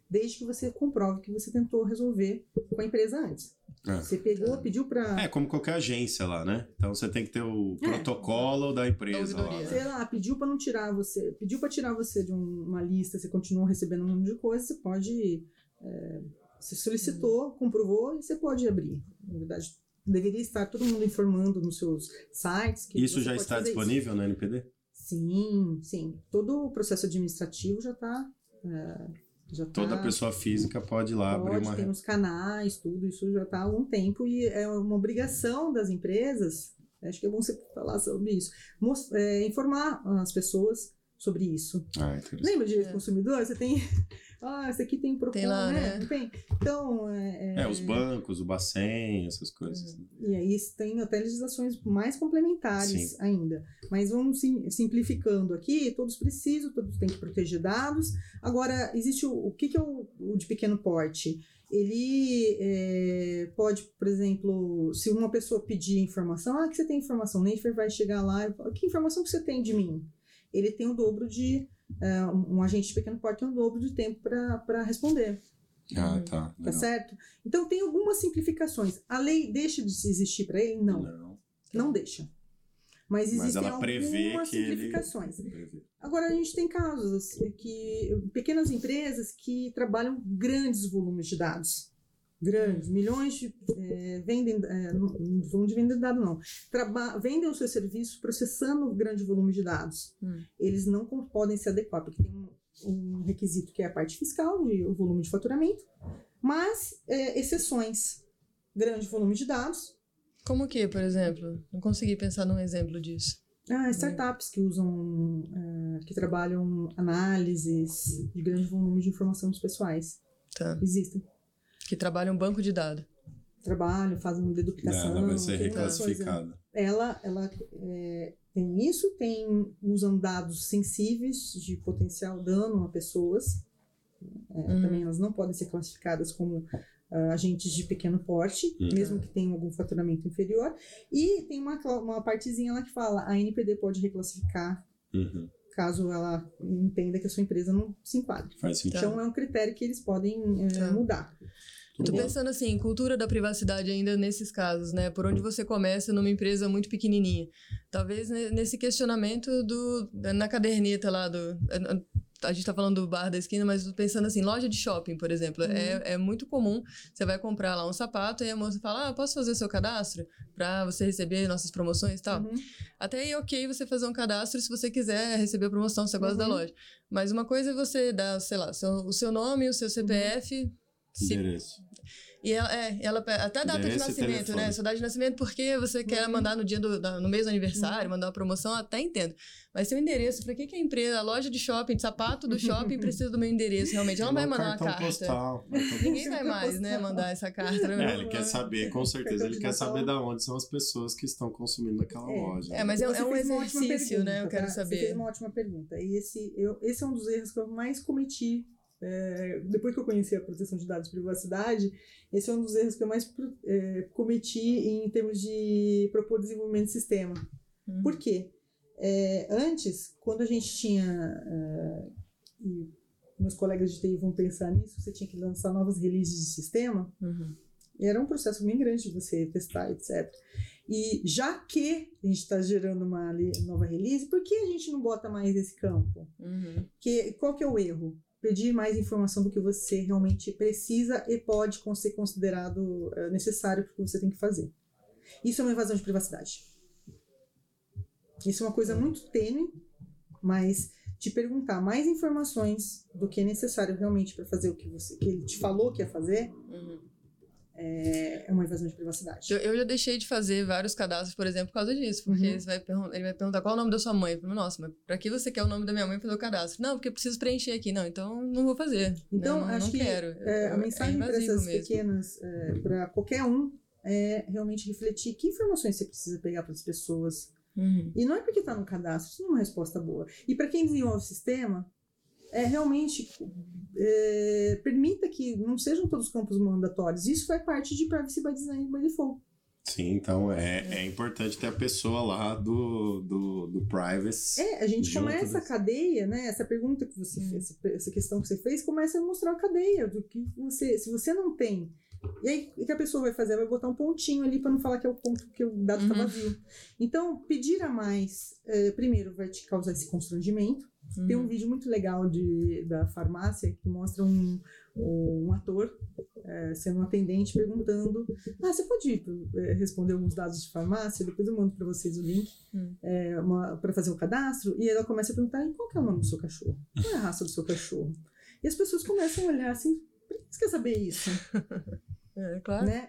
Speaker 3: desde que você comprove que você tentou resolver com a empresa antes.
Speaker 1: É.
Speaker 3: Você pegou, pediu para
Speaker 1: É, como qualquer agência lá, né? Então você tem que ter o
Speaker 3: É.
Speaker 1: protocolo da empresa lá.
Speaker 2: Ouvidoria.
Speaker 3: sei
Speaker 1: né?
Speaker 3: lá, pediu para não tirar você, pediu para tirar você de um- uma lista, você continua recebendo um monte de coisa, você pode, é, você solicitou, comprovou e você pode abrir. Na verdade, deveria estar todo mundo informando nos seus sites. Que
Speaker 1: Isso já está
Speaker 3: fazer isso.
Speaker 1: disponível no NPD?
Speaker 3: Sim, sim. Todo o processo administrativo já está Já tá,
Speaker 1: Toda pessoa física pode ir lá
Speaker 3: pode,
Speaker 1: abrir uma.
Speaker 3: tem os canais, tudo isso já está há algum tempo e é uma obrigação das empresas. Acho que é bom você falar sobre isso. most- é, informar as pessoas sobre isso.
Speaker 1: Ah.
Speaker 3: Lembra de
Speaker 2: É.
Speaker 3: consumidor? Você tem. Ah, esse aqui tem Procon,
Speaker 2: Tem lá,
Speaker 3: né?
Speaker 2: né?
Speaker 3: Tem. Então. É,
Speaker 1: É, os bancos, o Bacen, essas coisas.
Speaker 2: Uhum.
Speaker 3: E aí tem até legislações mais complementares
Speaker 1: Sim.
Speaker 3: ainda. Mas vamos sim- simplificando aqui, todos precisam, todos têm que proteger dados. Agora, existe o, o que, que é o, o de pequeno porte? Ele é, pode, por exemplo, se uma pessoa pedir informação, ah, que você tem informação, o Neifer vai chegar lá e fala, que informação que você tem de mim? Ele tem o dobro de, é, um agente de pequeno porte tem o dobro de tempo para responder.
Speaker 1: Ah, tá.
Speaker 3: Tá
Speaker 1: legal.
Speaker 3: certo? Então tem algumas simplificações. A lei deixa de existir para ele? Não,
Speaker 1: Não.
Speaker 3: não deixa. Mas
Speaker 1: Mas
Speaker 3: existem
Speaker 1: ela prevê
Speaker 3: algumas
Speaker 1: que ele-
Speaker 3: simplificações.
Speaker 1: Prevê.
Speaker 3: Agora a gente tem casos que pequenas empresas que trabalham grandes volumes de dados. Grandes, milhões de eh, vendem, eh, não falando de vender dado não, Traba vendem os seus serviços processando grande volume de dados.
Speaker 2: Hum.
Speaker 3: Eles não podem se adequar, porque tem um, um requisito que é a parte fiscal, de, o volume de faturamento, mas eh, exceções. Grande volume de dados,
Speaker 2: Como que, por exemplo? Não consegui pensar num exemplo disso.
Speaker 3: Ah, startups que usam, que trabalham análises de grande volume de informações pessoais.
Speaker 2: Tá.
Speaker 3: Existem.
Speaker 2: Que trabalha um banco de dados.
Speaker 3: Trabalham, fazem deduplicação.
Speaker 1: Ela vai ser
Speaker 3: uma
Speaker 1: reclassificada.
Speaker 3: Ela, ela eh, tem isso, tem, usam dados sensíveis de potencial dano a pessoas. Eh,
Speaker 2: Uhum.
Speaker 3: Também elas não podem ser classificadas como ah, agentes de pequeno porte,
Speaker 1: Uhum.
Speaker 3: mesmo que tenham algum faturamento inferior. E tem uma, uma partezinha lá que fala, a NPD pode reclassificar
Speaker 1: Uhum.
Speaker 3: Caso ela entenda que a sua empresa não se enquadre.
Speaker 1: Faz sentido.
Speaker 3: Então é um critério que eles podem eh,
Speaker 2: Tá.
Speaker 3: mudar.
Speaker 2: Tô pensando assim, cultura da privacidade ainda nesses casos, né? Por onde você começa numa empresa muito pequenininha. Talvez ne- nesse questionamento do na caderneta lá do a gente tá falando do bar da esquina, mas pensando assim, loja de shopping, por exemplo,
Speaker 3: Uhum.
Speaker 2: é, é muito comum. Você vai comprar lá um sapato e a moça fala: "Ah, posso fazer seu cadastro para você receber nossas promoções e tal?"
Speaker 3: Uhum.
Speaker 2: Até aí, ok você fazer um cadastro se você quiser receber a promoção, se você gosta da
Speaker 3: Uhum.
Speaker 2: loja. Mas uma coisa é você dar, sei lá, seu- o seu nome, o seu CPF. se-
Speaker 1: Endereço.
Speaker 2: E ela, é, ela até a data de nascimento,
Speaker 1: telefone.
Speaker 2: né? Sua data de nascimento, porque você quer
Speaker 3: Uhum.
Speaker 2: mandar no dia do, da- no mês do aniversário, mandar uma promoção, até entendo. Mas seu endereço, pra que, que a empresa, a loja de shopping, de sapato do shopping, precisa do meu endereço? Realmente, ela não vai mandar uma carta.
Speaker 1: Postal.
Speaker 2: Ninguém vai mais, né, mandar essa carta.
Speaker 1: É,
Speaker 2: né?
Speaker 1: ele quer saber, com certeza, ele quer saber de onde são as pessoas que estão consumindo naquela
Speaker 3: É.
Speaker 1: loja.
Speaker 2: É, mas é,
Speaker 3: Você
Speaker 2: é um
Speaker 3: ótima
Speaker 2: exercício, né? Eu
Speaker 3: pergunta,
Speaker 2: quero
Speaker 3: tá? Você
Speaker 2: saber.
Speaker 3: fez uma ótima pergunta. E esse, eu, esse é um dos erros que eu mais cometi. É, depois que eu conheci a proteção de dados e privacidade, esse é um dos erros que eu mais é, cometi em termos de propor desenvolvimento de sistema.
Speaker 2: Uhum.
Speaker 3: Por quê? É, antes, quando a gente tinha. é, e meus colegas de TI vão pensar nisso, você tinha que lançar novas releases de sistema.
Speaker 2: Uhum.
Speaker 3: E era um processo bem grande de você testar, etc. E já que a gente está gerando uma nova release, por que a gente não bota mais esse campo?
Speaker 2: Uhum.
Speaker 3: Que, qual que é o erro? Pedir mais informação do que você realmente precisa e pode ser considerado eh, necessário para o que você tem que fazer. Isso é uma invasão de privacidade. Isso é uma coisa muito tênue, mas te perguntar mais informações do que é necessário realmente para fazer o que você que ele te falou que ia fazer
Speaker 2: Uhum.
Speaker 3: É uma invasão de privacidade.
Speaker 2: Eu, eu já deixei de fazer vários cadastros, por exemplo, por causa disso. Porque
Speaker 3: Uhum.
Speaker 2: vai ele vai perguntar qual é o nome da sua mãe. Eu falo, nossa, mas pra que você quer o nome da minha mãe fazer o cadastro? Não, porque eu preciso preencher aqui. Não, então não vou fazer.
Speaker 3: Então,
Speaker 2: não,
Speaker 3: acho
Speaker 2: não
Speaker 3: que. É, a mensagem para
Speaker 2: invasivo
Speaker 3: essas
Speaker 2: mesmo.
Speaker 3: pequenas, para qualquer um, é realmente refletir que informações você precisa pegar para as pessoas.
Speaker 2: Uhum.
Speaker 3: E não é porque está no cadastro, isso não é uma resposta boa. E para quem desenvolve o sistema, é realmente é, permita que não sejam todos os campos mandatórios. Isso faz parte de privacy by design by default.
Speaker 1: Sim, então é, é importante ter a pessoa lá do, do, do privacy.
Speaker 3: É, a gente começa a cadeia, né? Essa pergunta que você
Speaker 2: Hum.
Speaker 3: fez, essa questão que você fez, começa a mostrar a cadeia do que você, se você não tem. E aí o que a pessoa vai fazer? Vai botar um pontinho ali para não falar que é o ponto que o dado está
Speaker 2: Uhum.
Speaker 3: vazio. Então, pedir a mais, eh, primeiro, vai te causar esse constrangimento. Tem um
Speaker 2: Uhum.
Speaker 3: vídeo muito legal de, da farmácia que mostra um, um ator eh, sendo um atendente perguntando: Ah, você pode eh, responder alguns dados de farmácia? Depois eu mando para vocês o link
Speaker 2: Hum.
Speaker 3: para fazer o cadastro. E ela começa a perguntar: qual que é o nome do seu cachorro? Qual é a raça do seu cachorro? E as pessoas começam a olhar assim, por que você quer saber isso?
Speaker 2: É, claro.
Speaker 3: Né?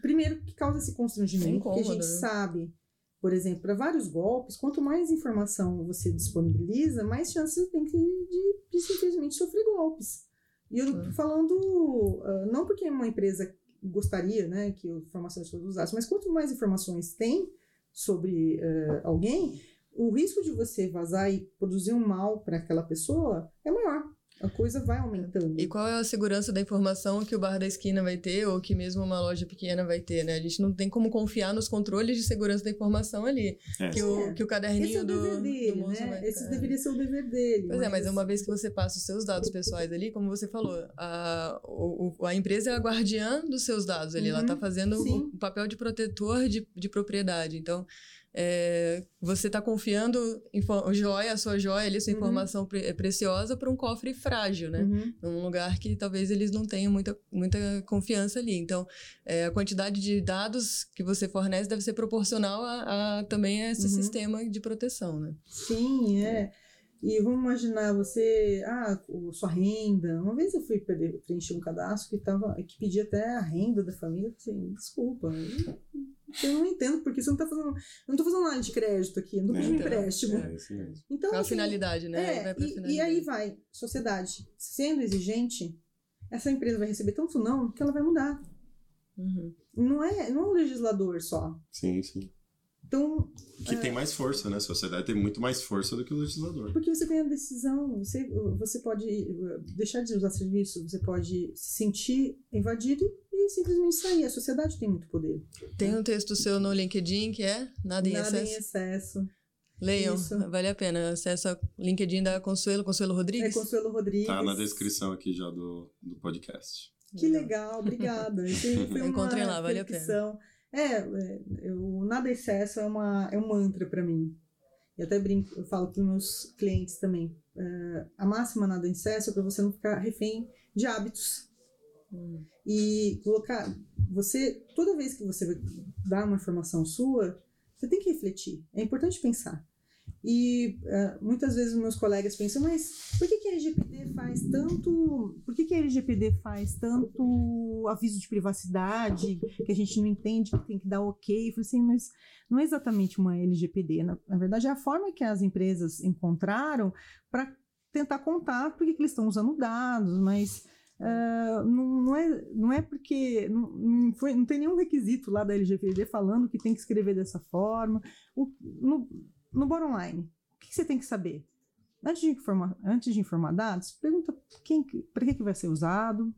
Speaker 3: Primeiro, que causa esse constrangimento,
Speaker 2: Incômodo,
Speaker 3: porque a gente
Speaker 2: né?
Speaker 3: sabe, por exemplo, para vários golpes, quanto mais informação você disponibiliza, mais chances você tem que de, de simplesmente sofrer golpes. E eu tô
Speaker 2: Claro.
Speaker 3: falando, ah, não porque uma empresa gostaria né, que informações fossem usadas, mas quanto mais informações tem sobre ah, alguém, o risco de você vazar e produzir um mal para aquela pessoa é maior. A coisa vai aumentando.
Speaker 2: E qual é a segurança da informação que o bar da esquina vai ter ou que mesmo uma loja pequena vai ter, né? A gente não tem como confiar nos controles de segurança da informação ali.
Speaker 1: É.
Speaker 2: Que, o,
Speaker 3: É.
Speaker 2: que o
Speaker 3: Esse
Speaker 2: caderninho
Speaker 3: é o
Speaker 2: do,
Speaker 3: dever dele,
Speaker 2: do moço
Speaker 3: né? Esse
Speaker 2: ficar.
Speaker 3: deveria ser o dever dele.
Speaker 2: Pois é, mas uma vez que você passa os seus dados pessoais ali, como você falou, a, o, o- a empresa é a guardiã dos seus dados ali, ela
Speaker 3: Uhum,
Speaker 2: está fazendo
Speaker 3: sim.
Speaker 2: o papel de protetor de, de propriedade. Então, é, você está confiando joia, a sua joia ali, sua
Speaker 3: Uhum.
Speaker 2: informação pre- é preciosa para um cofre frágil, né?
Speaker 3: Uhum.
Speaker 2: num lugar que talvez eles não tenham muita, muita confiança ali. Então, é, a quantidade de dados que você fornece deve ser proporcional a, a também a esse
Speaker 3: Uhum.
Speaker 2: sistema de proteção, né?
Speaker 3: Sim, é. E vamos imaginar você, ah, sua renda. Uma vez eu fui pre- preencher um cadastro que, tava, que pedia até a renda da família. Eu falei assim, desculpa, eu, não entendo porque você não está fazendo. Eu não estou fazendo nada de crédito aqui, eu não tô
Speaker 1: É,
Speaker 3: pedindo
Speaker 1: então,
Speaker 3: empréstimo.
Speaker 1: É isso mesmo.
Speaker 3: Então,
Speaker 2: Qual a
Speaker 3: assim,
Speaker 2: finalidade, né?
Speaker 3: É,
Speaker 2: Vai pra
Speaker 3: e, e
Speaker 2: finalidade.
Speaker 3: aí vai, sociedade, sendo exigente, essa empresa vai receber tanto não que ela vai mudar.
Speaker 2: Uhum.
Speaker 3: Não é, não é o legislador só.
Speaker 1: Sim, sim.
Speaker 3: Então,
Speaker 1: Que tem mais força, né? A sociedade tem muito mais força do que o legislador.
Speaker 3: porque você tem a decisão, você, você pode uh, deixar de usar serviço, você pode se sentir invadido e simplesmente sair. A sociedade tem muito poder.
Speaker 2: Tem um texto seu no LinkedIn que é Nada em
Speaker 3: Nada
Speaker 2: Excesso.
Speaker 3: em excesso.
Speaker 2: Leiam,
Speaker 3: Isso.
Speaker 2: vale a pena. Acessa o LinkedIn da Consuelo, Consuelo
Speaker 3: É
Speaker 2: Rodrigues.
Speaker 3: Consuelo Rodrigues.
Speaker 1: Tá na descrição aqui já do, do podcast.
Speaker 3: Que legal, obrigada. Foi uma
Speaker 2: Encontrem lá, vale a pena.
Speaker 3: É, é, eu, nada excesso é, uma, é um mantra para mim. E até brinco, eu falo para meus clientes também. é, a máxima nada em excesso é para você não ficar refém de hábitos.
Speaker 2: Hum.
Speaker 3: E colocar. Você, toda vez que você vai dar uma informação sua, você tem que refletir. É importante pensar. E eh, muitas vezes meus colegas pensam, mas por que, que a LGPD faz tanto. Por que, que a LGPD faz tanto aviso de privacidade que a gente não entende que tem que dar ok? Eu falei assim, mas não é exatamente uma LGPD. Na, na verdade, é a forma que as empresas encontraram para tentar contar por que, eles estão usando dados, mas. ah, não, não, é, não é porque não, não, foi, não tem nenhum requisito lá da LGPD falando que tem que escrever dessa forma. O, no, no bottom line, o que, que você tem que saber? Antes de informar, antes de informar dados, pergunta quem, para que, que vai ser usado,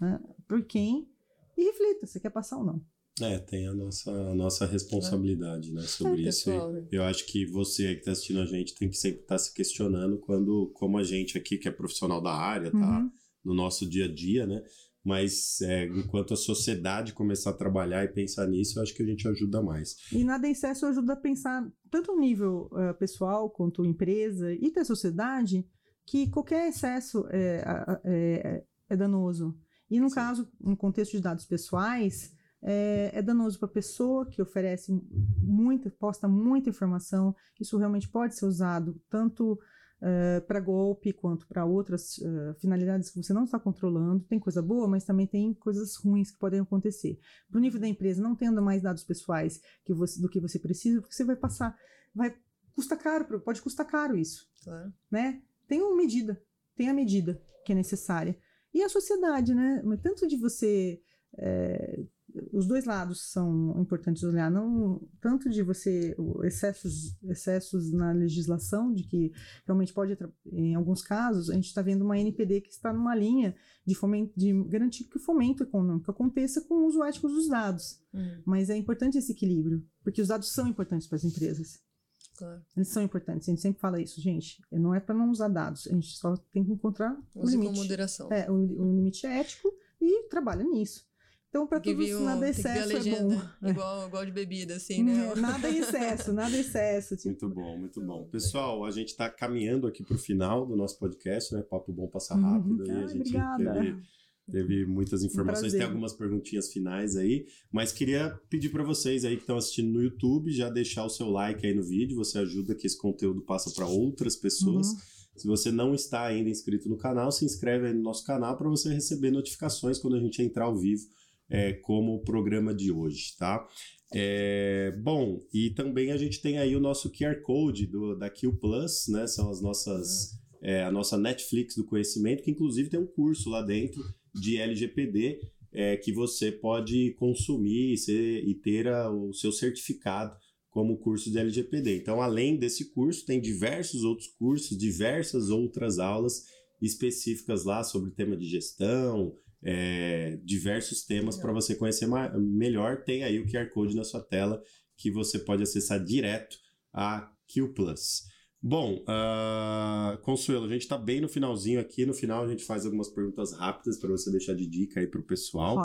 Speaker 3: né, por quem, e reflita se quer passar ou não.
Speaker 1: É, tem a nossa, a nossa responsabilidade, né, sobre
Speaker 2: É,
Speaker 1: isso. Eu acho que você aí que está assistindo a gente tem que sempre estar se questionando quando, como a gente aqui que é profissional da área, tá
Speaker 3: Uhum.
Speaker 1: no nosso dia a dia, né? Mas é, enquanto a sociedade começar a trabalhar e pensar nisso, eu acho que a gente ajuda mais.
Speaker 3: E nada em excesso ajuda a pensar, tanto no nível eh, pessoal quanto empresa e da sociedade, que qualquer excesso é, é, é danoso. E no
Speaker 1: Sim.
Speaker 3: caso, no contexto de dados pessoais, é, é danoso para a pessoa que oferece muita, posta muita informação. Isso realmente pode ser usado tanto para golpe quanto para outras eh, finalidades que você não está controlando. Tem coisa boa, mas também tem coisas ruins que podem acontecer. Para o nível da empresa, não tendo mais dados pessoais que você- do que você precisa, porque você vai passar, vai custa caro, pode custar caro isso,
Speaker 2: Claro.
Speaker 3: né? Tem uma medida, tem a medida que é necessária. E a sociedade, né? Tanto de você é, os dois lados são importantes olhar, não tanto de você excessos, excessos na legislação, de que realmente pode, em alguns casos, a gente está vendo uma NPD que está numa linha de, fomento, de garantir que o fomento econômico aconteça com o uso ético dos dados.
Speaker 2: Hum,
Speaker 3: Mas é importante esse equilíbrio, porque os dados são importantes para as empresas.
Speaker 2: claro.
Speaker 3: Eles são importantes, a gente sempre fala isso, gente. Não é para não usar dados, a gente só tem que encontrar o
Speaker 2: Use com
Speaker 3: limite.
Speaker 2: moderação.
Speaker 3: É, o, o limite ético e trabalha nisso. Então, para
Speaker 2: Tem que
Speaker 3: todos,
Speaker 2: vir o-
Speaker 3: nada
Speaker 2: a
Speaker 3: excesso é bom.
Speaker 2: igual, igual de bebida, assim, né?
Speaker 3: É, nada em excesso, nada em excesso. Tipo,
Speaker 1: Muito bom, muito bom. Pessoal, a gente está caminhando aqui para o final do nosso podcast, né? Papo bom passar
Speaker 3: Uhum.
Speaker 1: rápido. aí
Speaker 3: Ai,
Speaker 1: a gente
Speaker 3: obrigada.
Speaker 1: teve, teve muitas informações,
Speaker 3: prazer.
Speaker 1: tem algumas perguntinhas finais aí, mas queria pedir para vocês aí que estão assistindo no YouTube já deixar o seu like aí no vídeo, você ajuda que esse conteúdo passe para outras pessoas.
Speaker 3: Uhum.
Speaker 1: Se você não está ainda inscrito no canal, se inscreve aí no nosso canal para você receber notificações quando a gente entrar ao vivo, é, como o programa de hoje, tá? É, bom, e também a gente tem aí o nosso QR Code do, da Q Plus, né? São as nossas. É, a nossa Netflix do conhecimento, que inclusive tem um curso lá dentro de LGPD é, que você pode consumir e, ser, e ter a, o seu certificado como curso de LGPD. Então, além desse curso, tem diversos outros cursos, diversas outras aulas específicas lá sobre tema de gestão, é, diversos temas para você conhecer melhor. Tem aí o QR Code na sua tela que você pode acessar direto a Q Plus. Bom, uh, Consuelo, a gente está bem no finalzinho aqui. No final a gente faz algumas perguntas rápidas para você deixar de dica aí para o pessoal.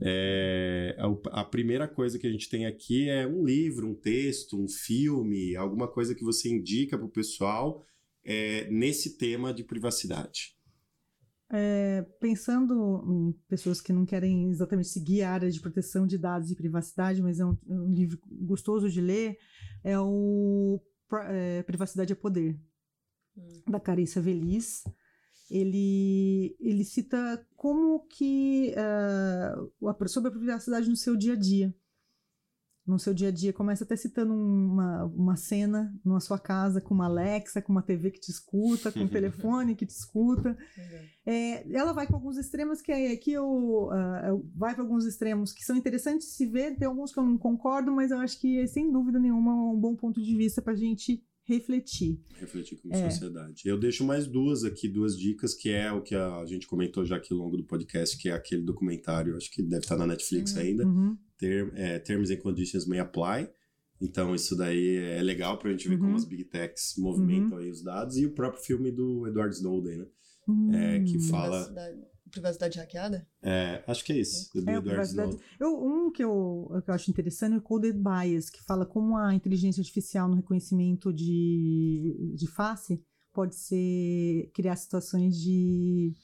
Speaker 1: É, a, a, primeira coisa que a gente tem aqui é um livro, um texto, um filme, alguma coisa que você indica para o pessoal é, nesse tema de privacidade.
Speaker 3: É, pensando em pessoas que não querem exatamente seguir a área de proteção de dados e privacidade, mas é um, é um livro gostoso de ler, é o é, Privacidade é Poder, hum. da Carissa Veliz. Ele, ele cita como que uh, sobre a privacidade no seu dia a dia no seu dia a dia. Começa até citando uma, uma cena na sua casa com uma Alexa, com uma TV que te escuta, com um telefone que te escuta. É, ela vai para alguns extremos que é que eu uh, vai para alguns extremos que são interessantes de se ver. Tem alguns que eu não concordo, mas eu acho que sem dúvida nenhuma é um bom ponto de vista para a gente refletir.
Speaker 1: Refletir como é. sociedade. Eu deixo mais duas aqui, duas dicas, que é o que a gente comentou já aqui ao longo do podcast, que é aquele documentário, acho que deve estar na Netflix uhum. ainda,
Speaker 3: uhum.
Speaker 1: Term, é, Terms and Conditions May Apply. Então, isso daí é legal para a gente ver uhum. como as big techs movimentam uhum. aí os dados. E o próprio filme do Edward Snowden, né? É, que hum. fala...
Speaker 2: Privacidade hackeada?
Speaker 1: É, acho que é isso. Do é,
Speaker 3: privacidade. Eu, um que eu, que eu acho interessante é o Coded Bias, que fala como a inteligência artificial no reconhecimento de, de face pode ser criar situações de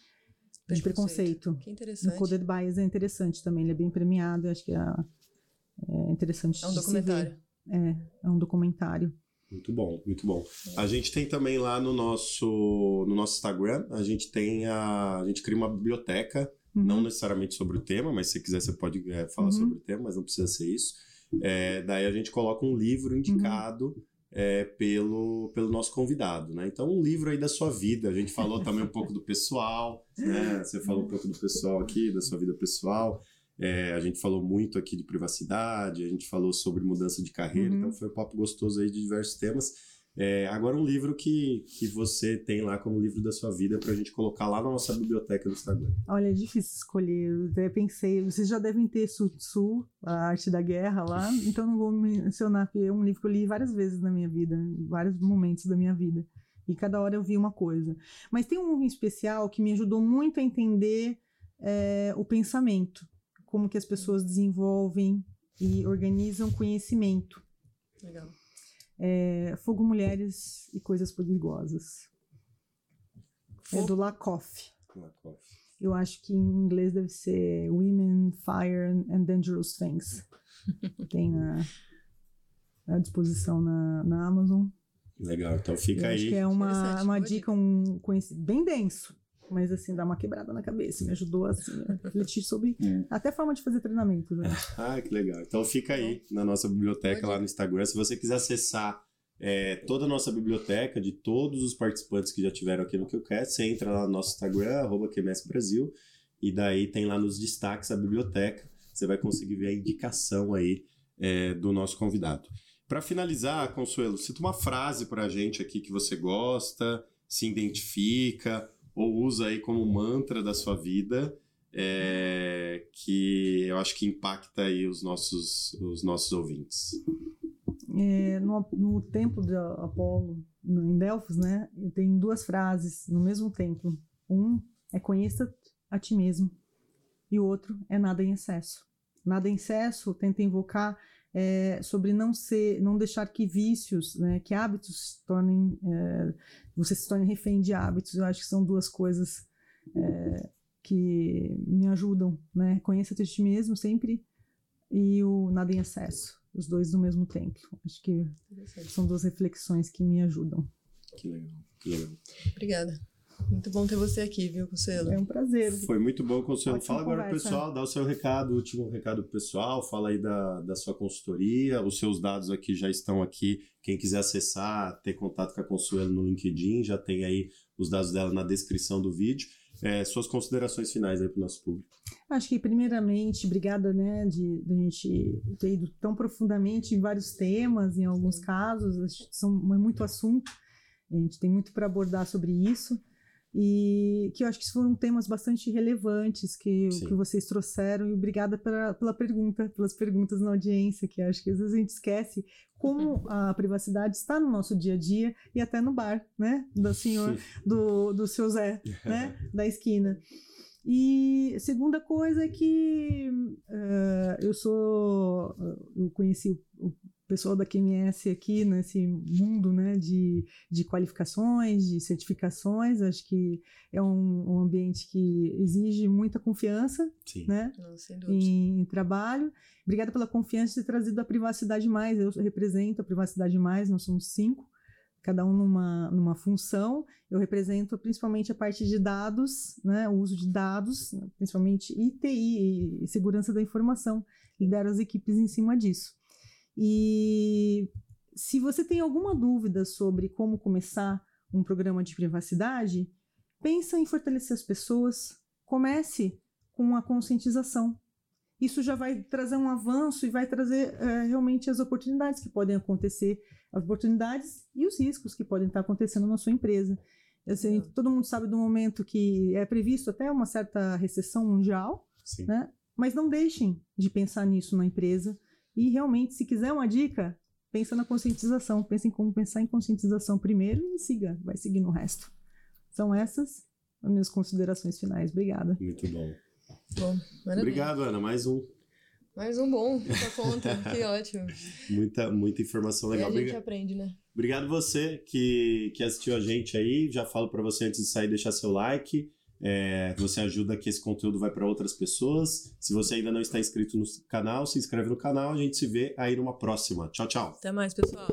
Speaker 3: preconceito. de preconceito.
Speaker 2: Que interessante.
Speaker 3: O Coded Bias é interessante também, ele é bem premiado, acho que é, é interessante.
Speaker 2: É um documentário.
Speaker 3: É, é um documentário.
Speaker 1: Muito bom, muito bom. A gente tem também lá no nosso, no nosso Instagram, a gente tem a. A gente cria uma biblioteca, uhum. não necessariamente sobre o tema, mas se quiser você pode é, falar uhum. sobre o tema, mas não precisa ser isso. É, daí a gente coloca um livro indicado. Uhum. É, pelo, pelo nosso convidado, né? Então, um livro aí da sua vida. A gente falou também um pouco do pessoal, né? Você falou um pouco do pessoal aqui, da sua vida pessoal. É, a gente falou muito aqui de privacidade, a gente falou sobre mudança de carreira, uhum. então foi um papo gostoso aí de diversos temas. É, agora um livro que, que você tem lá como livro da sua vida para a gente colocar lá na nossa biblioteca do Instagram.
Speaker 3: Olha, é difícil escolher. Eu até pensei, vocês já devem ter Sun Tzu, a arte da guerra lá, então não vou mencionar, porque é um livro que eu li várias vezes na minha vida, em vários momentos da minha vida. E cada hora eu vi uma coisa. Mas tem um especial que me ajudou muito a entender é, o pensamento como que as pessoas desenvolvem e organizam conhecimento.
Speaker 2: Legal.
Speaker 3: É, Fogo, Mulheres e Coisas Perigosas. É do Lakoff.
Speaker 1: Lakoff.
Speaker 3: Eu acho que em inglês deve ser Women, Fire and Dangerous Things. Tem na, à disposição na, na Amazon.
Speaker 1: Legal, então fica
Speaker 3: Eu
Speaker 1: aí.
Speaker 3: Acho que é uma, uma dica um, bem denso mas assim, dá uma quebrada na cabeça. Me ajudou assim, a refletir sobre é. até forma de fazer treinamento. Né?
Speaker 1: ah, que legal. Então fica aí na nossa biblioteca lá no Instagram. Se você quiser acessar é, toda a nossa biblioteca de todos os participantes que já tiveram aqui no QCast, você entra lá no nosso Instagram, arroba Brasil, e daí tem lá nos destaques a biblioteca. Você vai conseguir ver a indicação aí é, do nosso convidado. Para finalizar, Consuelo, cita uma frase para a gente aqui que você gosta, se identifica, ou usa aí como mantra da sua vida, é, que eu acho que impacta aí os nossos, os nossos ouvintes.
Speaker 3: É, no, no templo de Apolo, em Delfos, né, tem duas frases no mesmo templo. Um é conheça a ti mesmo e o outro é nada em excesso. Nada em excesso tenta invocar é, sobre não ser, não deixar que vícios, né, que hábitos se tornem, é, você se torne refém de hábitos. Eu acho que são duas coisas é, que me ajudam, né? Conheça a ti mesmo sempre e o nada em excesso, os dois no mesmo tempo. Acho que são duas reflexões que me ajudam.
Speaker 1: Que legal, que legal.
Speaker 2: Obrigada. Muito bom ter você aqui, viu, Consuelo?
Speaker 3: É um prazer.
Speaker 1: Foi muito bom, Consuelo.
Speaker 3: Ótima
Speaker 1: Fala agora,
Speaker 3: conversa.
Speaker 1: pessoal, dá o seu recado, o último recado pro pessoal, fala aí da, da sua consultoria, os seus dados aqui já estão aqui. Quem quiser acessar, ter contato com a Consuelo no LinkedIn, já tem aí os dados dela na descrição do vídeo. É, suas considerações finais aí pro nosso público.
Speaker 3: Acho que, primeiramente, obrigada, né, de, de a gente ter ido tão profundamente em vários temas, em alguns casos, acho que são, é muito assunto, a gente tem muito para abordar sobre isso, e que eu acho que foram temas bastante relevantes que, que vocês trouxeram, e obrigada pela, pela pergunta, pelas perguntas na audiência, que acho que às vezes a gente esquece como a privacidade está no nosso dia a dia e até no bar, né, do senhor, do, do seu Zé, né, da esquina. E segunda coisa é que eh, eu sou. Eu conheci o, o pessoal da QMS aqui nesse mundo né, de, de qualificações, de certificações. Acho que é um, um ambiente que exige muita confiança
Speaker 1: Sim.
Speaker 3: né,
Speaker 2: Não,
Speaker 3: em, em trabalho. Obrigada pela confiança de ter trazido a Privacidade Mais. Eu represento a Privacidade Mais, nós somos cinco, cada um numa, numa função. Eu represento principalmente a parte de dados, né, o uso de dados, principalmente ITI, e segurança da informação. Lidero as equipes em cima disso. E se você tem alguma dúvida sobre como começar um programa de privacidade, pensa em fortalecer as pessoas. Comece com a conscientização. Isso já vai trazer um avanço e vai trazer eh, realmente as oportunidades que podem acontecer, as oportunidades e os riscos que podem estar acontecendo na sua empresa. Assim, todo mundo sabe do momento que é previsto até uma certa recessão mundial,
Speaker 1: Sim.
Speaker 3: né? Mas não deixem de pensar nisso na empresa. E realmente, se quiser uma dica, pensa na conscientização. Pensa em como pensar em conscientização primeiro e siga, vai seguir no resto. São essas as minhas considerações finais. Obrigada.
Speaker 1: Muito bom.
Speaker 2: Bom, maravilha.
Speaker 1: Obrigado, Ana. Mais um.
Speaker 2: Mais um bom pra conta. que ótimo.
Speaker 1: Muita, muita informação
Speaker 2: E
Speaker 1: legal.
Speaker 2: a gente
Speaker 1: Obrigado.
Speaker 2: aprende, né?
Speaker 1: Obrigado você que, que assistiu a gente aí. Já falo para você antes de sair deixar seu like. É, você ajuda que esse conteúdo vai para outras pessoas. Se você ainda não está inscrito no canal, se inscreve no canal. A gente se vê aí numa próxima. Tchau, tchau.
Speaker 2: Até mais, pessoal.